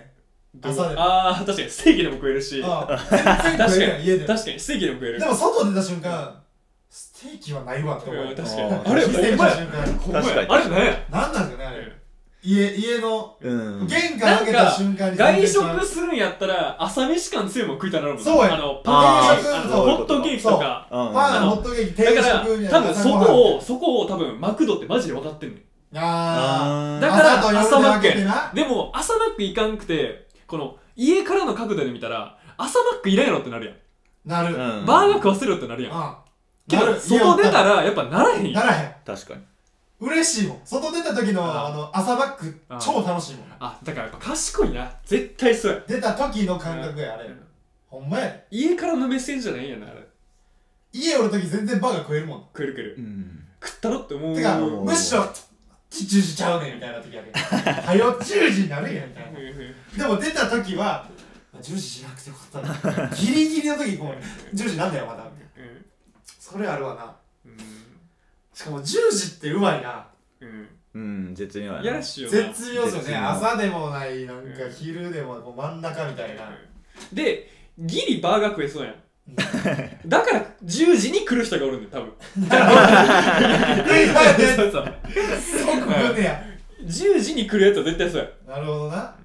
朝でもああ確かにステーキでも食えるし。ああ 全然食えるやん家で。確かにステーキでも食える。でも外出た瞬間ステーキはないわって思う。うん確かに。あれ気づいほんまやた瞬間ほんまや。確かに。あれね。何なんですかねあれ。家家のうん。玄関開けた瞬間に外食するんやったら朝飯感強いもん食いたなるもんな。そうや。あのあパン。ケーキホットケーキとか。う。ん。パンあのホットケーキ定だから食みたいな多分そ朝ごはんこをそこを多分マクドってマジで分かってんねんあー。だから朝と夜で分けてな。でも朝マック行かんくてこの家からの角度で見たら朝マックいらんやろってなるやん、なる。うん。バーガー食わせろってなるやん、うん。けどなる。外出たらやっぱならへんやん。ならへん。確かに。嬉しいもん。外出た時のああの朝バックあ超楽しいもん。あだからやっぱ賢いな。絶対そうや。出た時の感覚やあれ。うん。ほんまやで。家からの目線じゃないんやなあれ。家おる時全然バーガー食えるもん。食える食える。うん。食ったろって思う。てかうんむしろ10時ちゃうねんみたいな時やけどはよ10時になるやんみたいな。でも出た時は10時しなくてよかったな。ギリギリの時もう10時なんだよまだ。うん。それあるわな。うん。しかも10時ってうまいな。うん。うん絶妙やな。絶妙ですよね。朝でもないなんかうん。昼でもこう真ん中みたいな。でギリバーガー食えそうやん だから10時に来る人がおるんだよ多分。そうそう即食うねや。10時に来るやつは絶対そうや。なるほどな。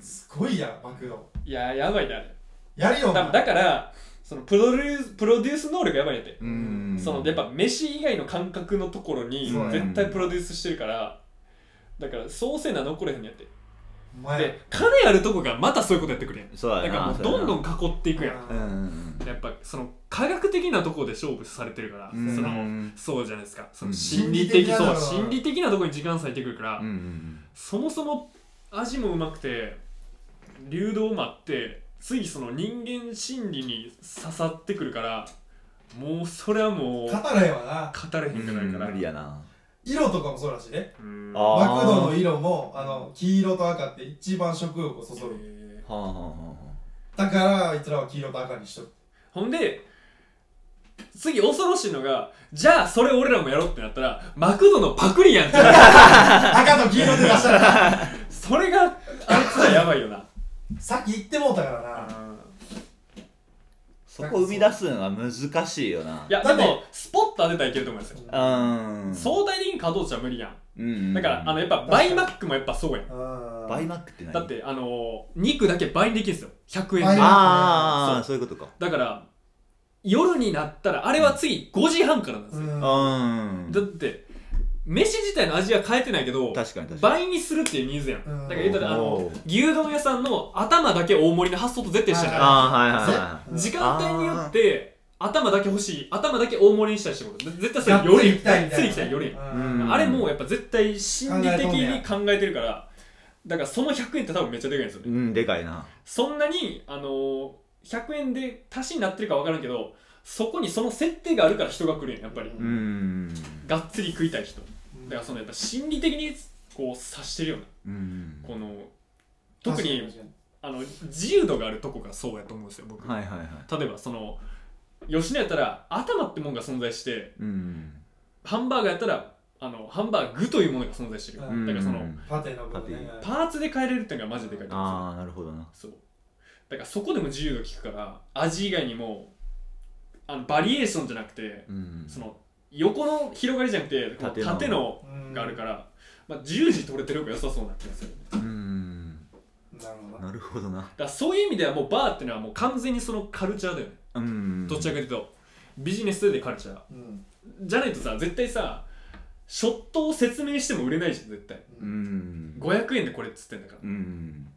すごいやんマクドいややばいねあれ。やるよ多分だからそのプロデュースプロデュース能力やばいんやって。うん。そのやっぱ飯以外の感覚のところにそうやね。絶対プロデュースしてるからだからそうせな残れへんのやってで金あるとこがまたそういうことやってくるやん。そうやな。だからもうどんどん囲っていくやん。うん。うんやっぱその科学的なところで勝負されてるから、うん。そのうんそうじゃないですか。そのうん。心理的、そう心理的なのは。心理的なところに時間割いてくるから、うんうんそもそも味もうまくて流動もあって次その人間心理に刺さってくるからもうそれはもう語れへんくなるから、無理やな色とかもそうらしいね。うん。あー。マクドの色もあの黄色と赤って一番食欲をそそる。えはあはあはだからあいつらは黄色と赤にしとる。ーほんで次恐ろしいのがじゃあそれ俺らもやろうってなったらマクドのパクリやんって。な る赤と黄色で出したら。それがあいつらやばいよな。さっき言ってもうたからな。そこ生み出すのは難しいよな。いやでだってもスポット当てたらいけると思いますよ。うん。相対的に稼働値は無理やん。うんだからあのやっぱバイマックもやっぱそうやん。うんバイマックって何？だってあの肉だけ倍にできるんですよ。100円で。ああそう。いうことか。だから夜になったらあれは次5時半からなんですよ、だって飯自体の味は変えてないけど確かに確かに。倍にするっていうニーズやん、うん。だから言ったらあのおー牛丼屋さんの頭だけ大盛りの発想と絶対一緒じゃない。ああはいはいはう。ん時間帯によって頭だけ欲しい頭だけ大盛りにしたりしてこと絶対それよりがっつり行きたいあれもうやっぱ絶対心理的に考えてるからだからその100円って多分めっちゃでかいんですよね。うんでかいな。そんなにあのー100円で足しになってるか分からんけどそこにその設定があるから人が来るんややっぱり、うん。がっつり食いたい人。だからそのやっぱ心理的にこう指してるような。うん。この特に。あの自由度があるとこがそうやと思うんですよ僕、はいはいはい。例えばその吉野やったら頭ってもんが存在してうん。ハンバーガーやったらあのハンバーグというものが存在してる、うん。だからその、うんパテの部分ね。パーツで変えれるっていうのがマジででかいと思うんですよ。ああなるほどな。そう。だからそこでも自由度効くから味以外にもあのバリエーションじゃなくてうん。その横の広がりじゃなくて縦の。縦のうんがあるから、まあ、10時取れてる方が良さそうな気がする。ねうん。なるほど。ななるほどな。だそういう意味ではもうバーっていうのはもう完全にそのカルチャーだよね、うん。どちらかというとビジネスでカルチャー。うん。じゃないとさ絶対さショットを説明しても売れないじゃん絶対。うん。500円でこれっつってんだから。うん。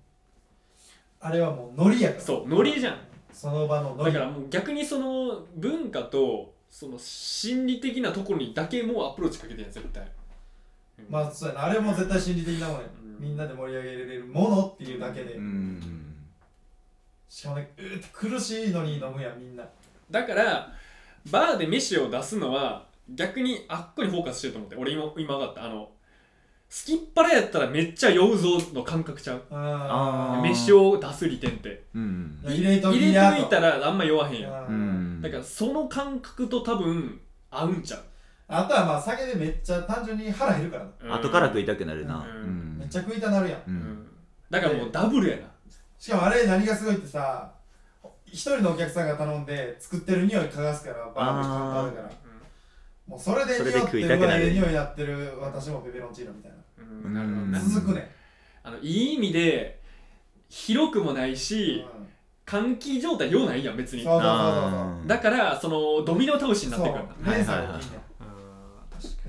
あれはもうノリやから。そうノリじゃん。その場のノリ。だからもう逆にその文化とその心理的なところにだけもうアプローチかけてんやん絶対。まあそうやな。あれも絶対心理的なもんや。うん。みんなで盛り上げれるものっていうだけで。うんしかもねうーって苦しいのに飲むやんみんな。だからバーで飯を出すのは逆にあっこにフォーカスしてると思って。俺今今分かった。あのすきっ腹やったらめっちゃ酔うぞの感覚ちゃう。あ飯を出す利点って。うん。入れとき入やれといたらあんま酔わへんやん。うんだからその感覚と多分合うんちゃう、あとはまあ酒でめっちゃ単純に腹減るからな。うん後から食いたくなるな。うん。うん。めっちゃ食いたなるやん。ううんん。だからもうダブルやなしかもあれ何がすごいってさ一人のお客さんが頼んで作ってる匂い嗅がすからバーでカウンターあるから。もうそれでそれで食い匂ってるぐらいで匂いやってる私もペペロンチーノみたいな。うん。なるほどねうん。続くね。あのいい意味で広くもないしうん。換気状態ようないやん別に。そうそうそうそう。あー。だからそのドミノ倒しになってくるんだ。そう。連鎖はいはいはい。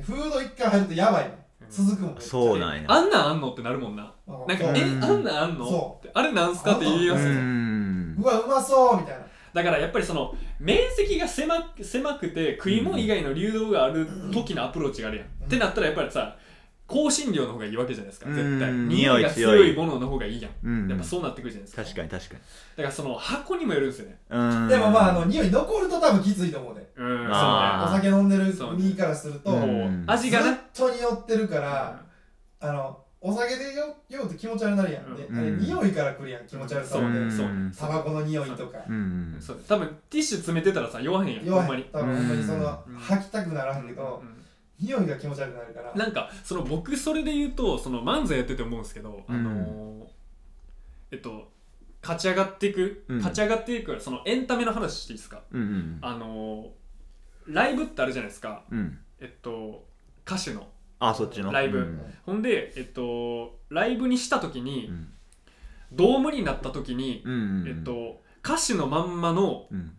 フード一回入るとやばい続くもん。そうなんや。あんなんあんのってなるもんな。うんなんかえうん。あんなんあんの？そって。あれなんすかって言いますうよんうわうまそうみたいな。だからやっぱりその面積が狭く狭くて食い物以外の流動がある時のアプローチがあるやん、うん。ってなったらやっぱりさ香辛料の方がいいわけじゃないですか絶対。うん匂いが強い。ものの方がいいやん。うん。やっぱそうなってくるじゃないですか。確かに確かに。だからその箱にもよるんですよね。うん。でもまああの匂い残ると多分きついと思うで。うん。そうね。あーお酒飲んでるそう身からするとこううん味がね。ずっと匂ってるからあのお酒でよ酔うと気持ち悪くなるやん。でうん。あれ匂いから来るやん気持ち悪さそうでね。そううんタバコの匂いとか。うん。そう。多分ティッシュ詰めてたらさ酔わへんやん。ほんまに。多分ほんまにそのうん。吐きたくならんけどうん匂いが気持ち悪くなるから。なんかその僕それで言うとその漫才やってて思うんですけど、うん。あのーえっと勝ち上がっていく、うん。勝ち上がっていくそのエンタメの話していいですか？うんうんあのーライブってあるじゃないですか。うん。えっと歌手の。あそっちの？ライブ。うん。ほんでえっとライブにした時に、うん。ドームになった時に、うんうんえっと歌詞のまんまのうん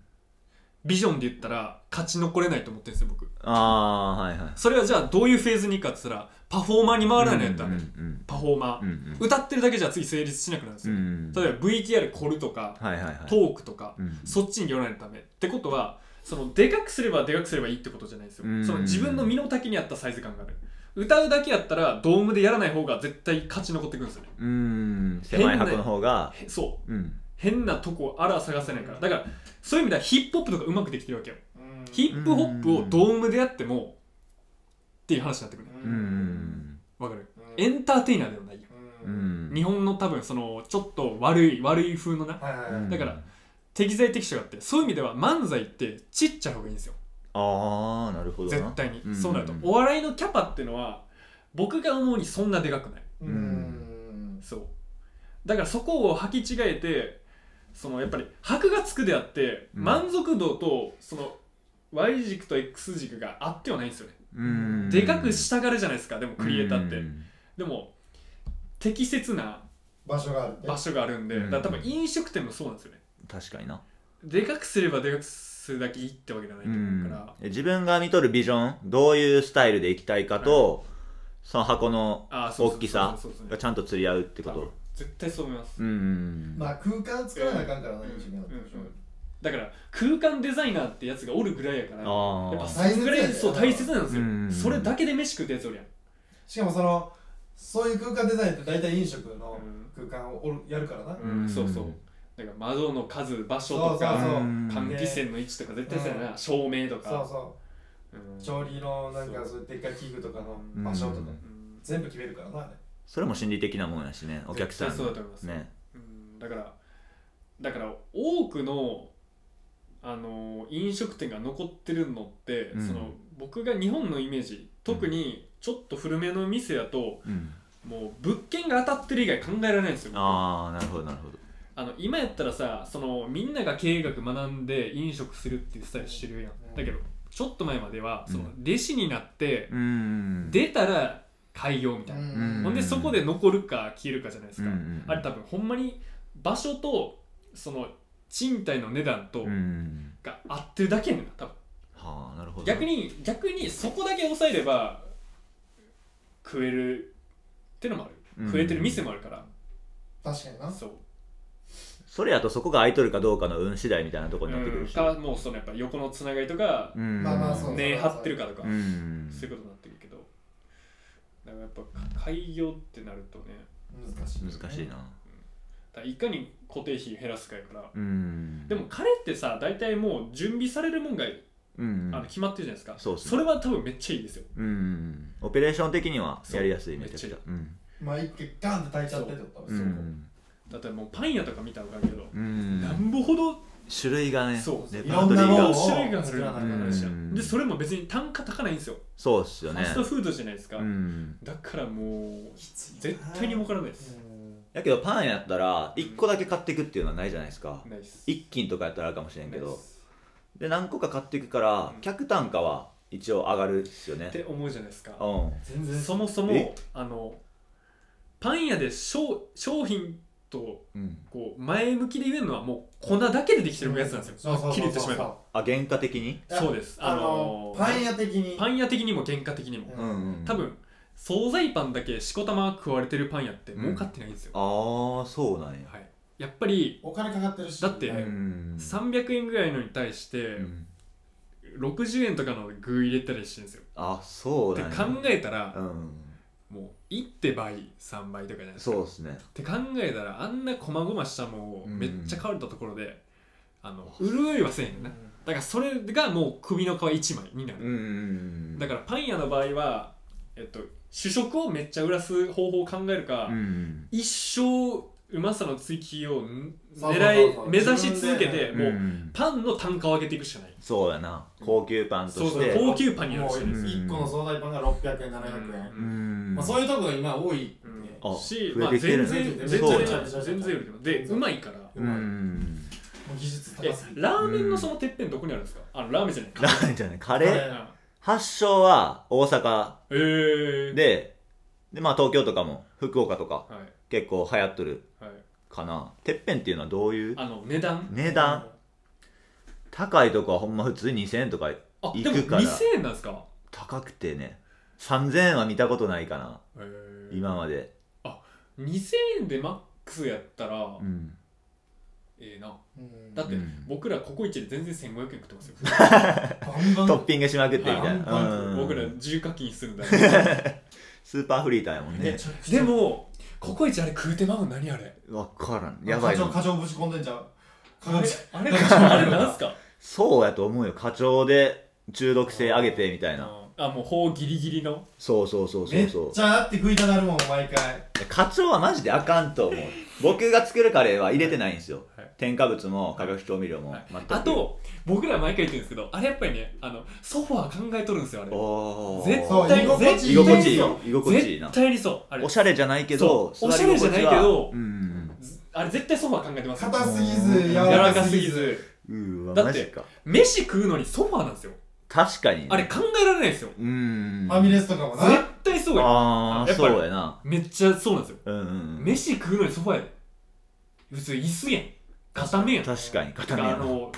ビジョンで言ったら勝ち残れないと思ってるんですよ僕。ああはいはい。それはじゃあどういうフェーズにいくかって言ったらパフォーマーに回らないのやったらね、うんうん。パフォーマー、うんうん。歌ってるだけじゃ次成立しなくなるんですよ、うん例えば VTR コルとか、はいはいはい。トークとか、うん。そっちに寄らないためってことはそのでかくすればでかくすればいいってことじゃないですよ、うん。その自分の身の丈に合ったサイズ感がある。歌うだけやったらドームでやらない方が絶対勝ち残ってくるんですよね。うん。狭い箱の方が。へそう。うん変なとこあら探せないから。だからそういう意味ではヒップホップとかうまくできてるわけよ。うん。ヒップホップをドームでやってもっていう話になってくる。わかる？うん。エンターテイナーではないよ。日本の多分そのちょっと悪い悪い風のな。だから適材適所があってそういう意味では漫才ってちっちゃい方がいいんですよ。ああなるほどな。絶対に、うんそうなると。お笑いのキャパっていうのは僕が思うにそんなでかくない。うん。そう。だからそこを履き違えてそのやっぱり箔がつくであって、うん。満足度とその Y 軸と X 軸があってはないんですよね、うん。でかくしたがるじゃないですかでもクリエイターって、うん。でも適切な場所がある場所があるんで、うん。だ多分飲食店もそうなんですよね。確かにな。でかくすればでかくするだけいいってわけじゃないと思うから、自分が見とるビジョンどういうスタイルでいきたいかと、その箱の大きさがちゃんと釣り合うってこと？絶対そう思います、うんうんまあ空間作らなあかんからなうん飲食店だったらうんだから空間デザイナーってやつがおるぐらいやからあやっぱあそれぐらいそう大切なんですようんそれだけで飯食ってやつおるやん。しかもそのそういう空間デザインって大体飲食の空間をおるやるからな。うん。そうそう。だから窓の数場所とそうかそうう。ん換気扇の位置とか絶対そうやな。照明とそうかそう。うん。調理のなんかそう。いうでっかい器具とかの場所とか。うんうん。全部決めるからなあれそれも心理的なもんやしねお客さんそうだと思います。ね。うんだからだから多くのあの飲食店が残ってるのって、うん。その僕が日本のイメージ特にちょっと古めの店やと、うん。もう物件が当たってる以外考えられないんですよ僕ああなるほどなるほど。あの今やったらさそのみんなが経営学学んで飲食するっていうスタイルしてるやん、うんだけどちょっと前まではそのうん。弟子になって、うん。出たら開業みたいな、ん。ほんでそこで残るか消えるかじゃないですか、うんうんあれ多分ほんまに場所とその賃貸の値段とうんが合ってるだけやねんな多分。はあなるほど。逆に逆にそこだけ抑えれば食えるってのもある、うん。食えてる店もあるから。確かにな。そう。それやとそこが空いとるかどうかの運次第みたいなところになってくるし。かもうそのやっぱ横のつながりとかうん。まあまあそう根張ってるかとか、うん。そういうことになってる。けどだからやっぱ開業ってなるとね難しい難しいな。だからいかに固定費減らすかやから、うん。でも彼ってさ大体もう準備されるもんが、うんあの決まってるじゃないですか。そうっすねれは多分めっちゃいいですよ。うんオペレーション的にはやりやすいそう。めちゃくちゃ。うん。まあガンって炊いちゃってってことう。そんだってもうパン屋とか見たら分かるけど、うん。なんぼほど種類がねそうレパートリーが。種類がなあかうんんしうん。でそれも別に単価高ないんですよ、そうっすよね。ファストフードじゃないですか、うん。だからもう絶対に儲からないです、やけどパンやったら1個だけ買っていくっていうのはないじゃないですか。ないっす。一斤とかやったらあるかもしれんけど。で何個か買っていくから客単価は一応上がるっすよね。って思うじゃないですか。うん。全然。そもそもえ？あのパン屋で商商品とうん。こう前向きで言えるのはもう粉だけでできてるやつなんですよ、はっきり言ってしまえば。あ原価的に？そうです。あのパン屋的に？パン屋的にも原価的にも、ううんうん。多分惣菜パンだけしこたま食われてるパン屋って儲かってないんですよ、ああそうなんや。はい、やっぱりお金かかってるし。だってうん300円ぐらいのに対してうん。60円とかの具入れたりしてるんですよ。あそうってなんや。考えたらうん1倍3倍とかじゃないですか。そうっすね。って考えたらあんな細々したもんをうんめっちゃ買われたところで、あの潤いはせえへんなだからそれがもう首の皮1枚になる、うんうんだからパン屋の場合は、えっと、主食をめっちゃ売らす方法を考えるか、うん。一生うまさの追求をんそうそうそうそう。狙い目指し続けて自もう、ん。パンの単価を上げていくしかない。そうやな。高級パンとそうそうして高級パンになるしかない。です、うん。1個の惣菜パンが600円700円、うん。まあ、そういうとこが今多い、うん。ねあし、増まあ、全然全然全然全然売れてるでうまいから。うまい。技術え高すぎてラーメンのそのてっぺんどこにあるんですか？あのラーメンじゃない。ラーメンじゃない。カレー。カレー。発祥は大阪。えー、ででまあ東京とかも福岡とかはい。結構流行っとるはいかな。てっぺんっていうのはどういう？あの値段？値段？高いとこはほんま普通に2000円とかあでも行くから。2000円なんですか？高くてね。3000円は見たことないかな。えー、今まで。2000円でマックスやったら、うん。ええな。うん。だって、うん。僕らココイチで全然1500円食ってますよ。バンバン。トッピングしまくってみたいな、うん。僕ら重課金するんだ スーパーフリーターやもんね。めちゃくちゃ。でもココイチあれ食うてまう何あれ？分からん。やばい。課長な課長ぶち込んでんじゃん課あれ長あれあれなんすか？そうやと思うよ。課長で中毒性上げてみたいな。あもう法ギリギリの？そうそうそうそめっう。そうちゃあって食いたなるもん毎回。課長はマジであかんと思う。僕が作るカレーは入れてないんですよ、はい添加物も化学調味料もはい。全く、あと僕ら毎回言ってるんですけどあれやっぱりねあのソファー考えとるんですよあれ。絶そう対居心地居心地いいそうよ居心地いいな。絶対にそう。あれ。おしゃれじゃないけどおしゃれじゃないけどうんうんずあれ絶対ソファー考えてます。よ硬すぎうん。ず。柔柔ららかすぎず。うわだって飯食うのにソファーなんですよ。確かに。あれ考えられないですよ。うんファミレスとかもな。絶対そうやああそうやな。めっちゃそうなんですよ。うん。飯食うのにソファーやで。普通椅子やん固めやん。確かにて固めやな。かあの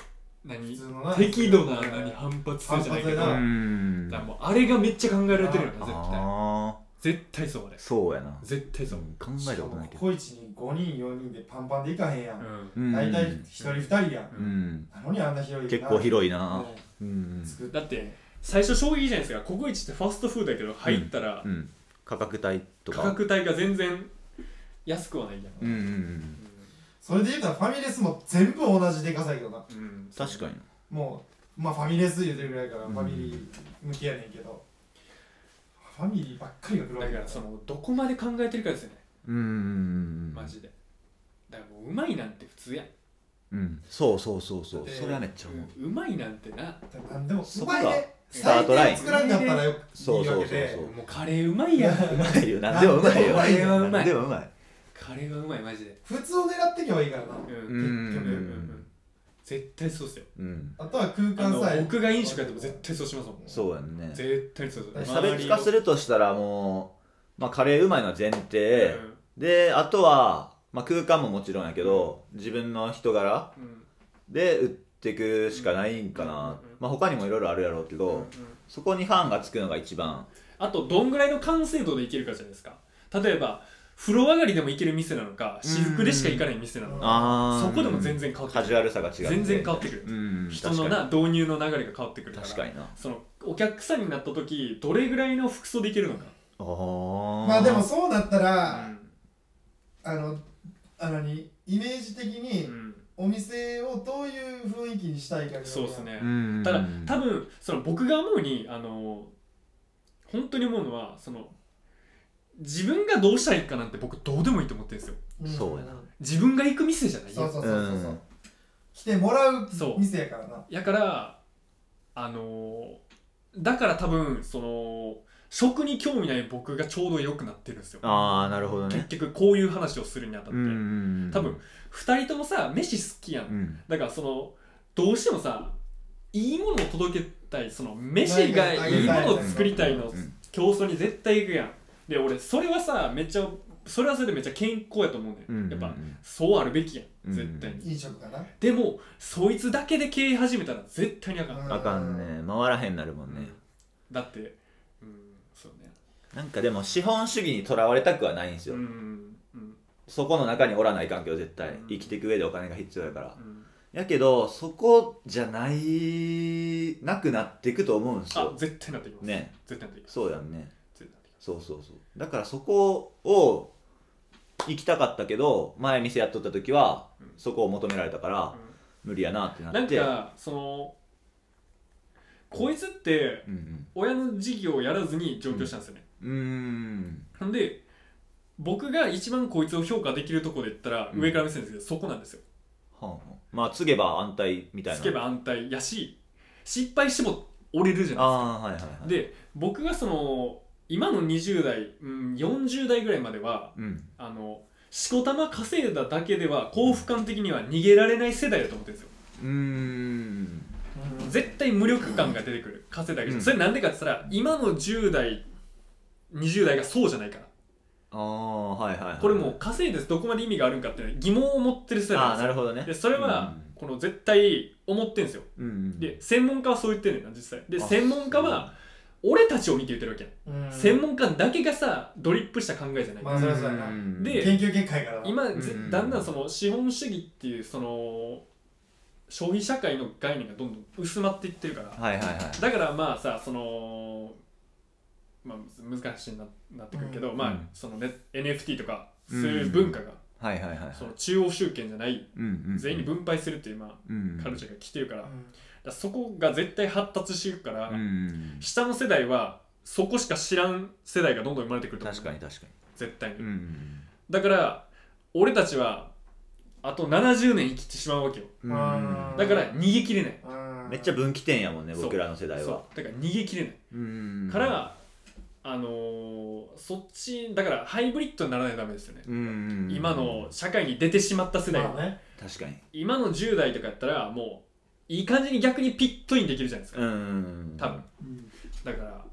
何？普通のな適度な何反発するじゃないけど。反うだかんらもうあれがめっちゃ考えられてるよな絶対。ああ絶対そうあれ。そうやな。絶対そう。うん考えたことないけど。コイチに5人4人でパンパンでいかへんやん。うん。大体1人2人やん。うん。なのにあんな広い結構広いいな。うん。作っだって最初衝撃じゃないですか。ココイチってファストフードやけど入ったらうん。価格帯とか。価格帯が全然安くはないやん。うんうんうんそれで言うたらファミレスも全部同じでかさやけどな。うん。確かに。もうまあファミレス言うてるぐらいからうん。ファミリー向きやねんけど。ファミリーばっかりが黒いだから。そのどこまで考えてるかですよね。うん。うんうんマジで。だからもううまいなんて普通やん。うん。そうそうそうそう。でそれはめっちゃ思う。うまいなんてな。なんでもそうこがまいねスタートライン。作らんかったらよそうそうそうそう。もうカレーうまいやん。うまいよな。でもうまいよ。カレーはうまい。でもうまいカレーはうまいマジで。普通を狙っていけばいいからな。うん。うん。うんうんうん絶対そうっすよ。うん。あとは空あの間さえ。僕が飲食やっても絶対そうしますもん。そうやんね。絶対そうです。差別化するとしたらもう、まあ、カレーうまいのは前提、うん。であとは、まあ、空間ももちろんやけど自分の人柄。うん。で売っていくしかないんかな、うん。うん。うん。まあ、他にもいろいろあるやろうけど、うん。うんそこにファンがつくのが一番。あとどんぐらいの完成度でいけるかじゃないですか。例えば風呂上がりでも行ける店なのか私服でしか行かない店なのかそこでも全然変わってくる。カジュアルさが違って。全然変わってくる。うん人のな導入の流れが変わってくるから確かにな。そのお客さんになった時どれぐらいの服装でいけるのか。あー。まあでもそうなったら、うん。あのあのにイメージ的にうん。お店をどういう雰囲気にしたいかそうですね。うん。ただ多分その僕が思うにあの本当に思うのはその自分がどうしたらいいかなんて僕どうでもいいと思ってるんですよ。ん。そうやな。自分が行く店じゃないそうよそうそうそうそう、うん。来てもらうそう店やからな。やからあのだから多分その食に興味ない僕がちょうど良くなってるんですよ。ああなるほどね。結局こういう話をするにあたって、うん多分2人ともさ飯好きやん、うん。だからそのどうしてもさいいものを届けたいその飯がいいものを作りたいのうん。競争に絶対行くやんで俺それはさめっちゃそれはそれでめっちゃ健康やと思うね、うんん、やっぱそうあるべきやうんん。絶対に、飲食がな。でもそいつだけで経営始めたら絶対にあかん、うんあかんね回らへんなるもんね。だってうんそうね。なんかでも資本主義にとらわれたくはないんですよ、うんうん。そこの中におらない環境絶対。うん。生きていく上でお金が必要やから。うん。やけどそこじゃないなくなっていくと思うんですよ。あ絶対なってきます。ね。絶対なってきます。そうやんねそうそうそう。だからそこを行きたかったけど前店やっとった時はうんそこを求められたから無理やなってななんってかそのこいつってうん親の事業をやらずに上京したんですよね、うーん。ほんで僕が一番こいつを評価できるところで言ったら、うん。上から目線ですけどそこなんですよ。はあはあ。まあ継げば安泰みたいな。つけば安泰やし失敗しても折れるじゃないああはいはいはい。ですかで僕がその今の20代、うん、40代ぐらいまではうん。あのしこたま稼いだだけでは幸福感的には逃げられない世代だと思ってるんですよ。うーん。絶対無力感が出てくる。稼いだけど、うん。それなんでかって言ったら今の10代20代がそうじゃないから。ああはいはい、はい、これもう稼いでどこまで意味があるんかって疑問を持ってる世代ああなんですよ。なるほどね。でそれは、この絶対思ってんですよ。うんうん。で専門家はそう言ってるねんな実際。であ専門家は俺たちを見て言ってるわけうん。専門家だけがさドリップした考えじゃない、まあそりゃそうやな。うん。で研究結果やからな。今、うだんだんその資本主義っていうその消費社会の概念がどんどん薄まっていってるから。はいはいはい。だからまあさそのまあ難しいななってくるけど、まあそのね NFT とかする文化が、はいはいはいはい。その中央集権じゃないうんうん全員に分配するっていう、まあ、うん。カルチャーが来てるから,、うんそこが絶対発達していくから、うんうん下の世代はそこしか知らん世代がどんどん生まれてくると思う。確かに確か絶対に、にうんだから俺たちはあと70年生きてしまうわけよ。うんうんだから逃げ切れない。うんめっちゃ分岐点やもんね僕らの世代は。だから逃げ切れない、うんからあのーそっちだからハイブリッドにならないとダメですよね、うん今の社会に出てしまった世代、まあね。確かに。今の10代とかやったらもういい感じに逆にピットインできるじゃないですか、うん。多分。だから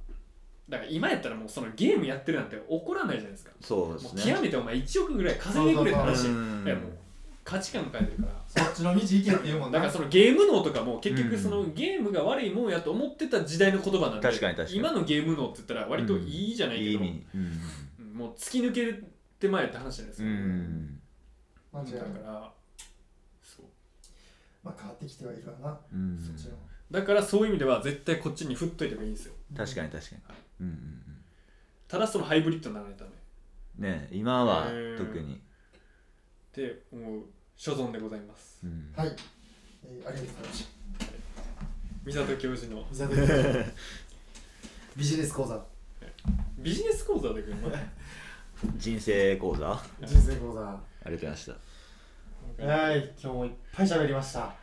だから今やったらもうそのゲームやってるなんて怒らないじゃないですか。そうですね。もう極めてお前1億ぐらい稼いでくれって話そううん。いやもう価値観変えてるから。そっちの道行けって言うもんな。だからそのゲーム脳とかも結うん局そのゲームが悪いもんやと思ってた時代の言葉なんで確かに確かに今のゲーム脳って言ったら割といいじゃないけど、いい意味。うん。うんもう突き抜けて前って話じゃないですうか、ん。だ間違いないからまあ変わってきてはいるわな。うん。そっちの。だからそういう意味では絶対こっちに振っといた方がいいんですよ。確かに確かに。はいうんうん。ただそのハイブリッドにならないとダメうんね今はうん特に。って思う所存でございます。うん。はい、えーありがとうございました三里教授の。ビジネス講座。ビジネス講座で人生講座？あ人生講座。はりがとうございましたい今日もいっぱい喋りました。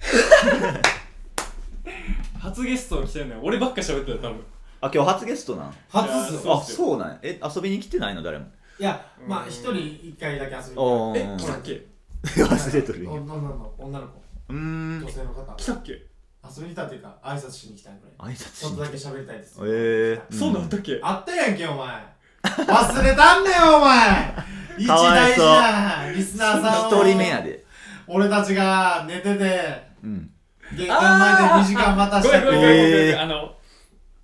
初ゲスト来てんのよ。俺ばっか喋ってたよ多分。あ今日初ゲストなん？初っすよ。あそうなんや。え遊びに来てないの？誰も。いやまあうん一人一回だけ遊びにえ来たっけ？忘れとる。よ女の子女の子。うーん。女性の方。来たっけ？遊びに来たっていうか挨拶しに来たぐらい挨拶ちょっとだけ喋りたいです。ええそうなんだっけ？あったやんけお前。忘れたんだよお前一かわい大事そうなリスナーさんを一人目やで。俺たちが寝ててうん。玄関前で2時間待たしたごめんごめんごめんごめん、えー。あの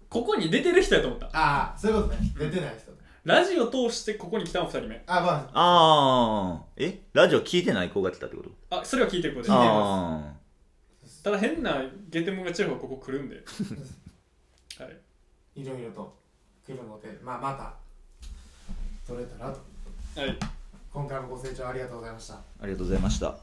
ここに出てる人やと思った。ああそういうことね。出てない人ラジオ通してここに来たの2人目。あまあああえ？ラジオ聞いてない子が来たってこと？あそれは聞いてる子です。聞いてたあだ変なゲテモンがちらほらここ来るんで。はい。いろいろと来るのでまあまた撮れたらとはい。今回もご清聴ありがとうございました。あありがとうございました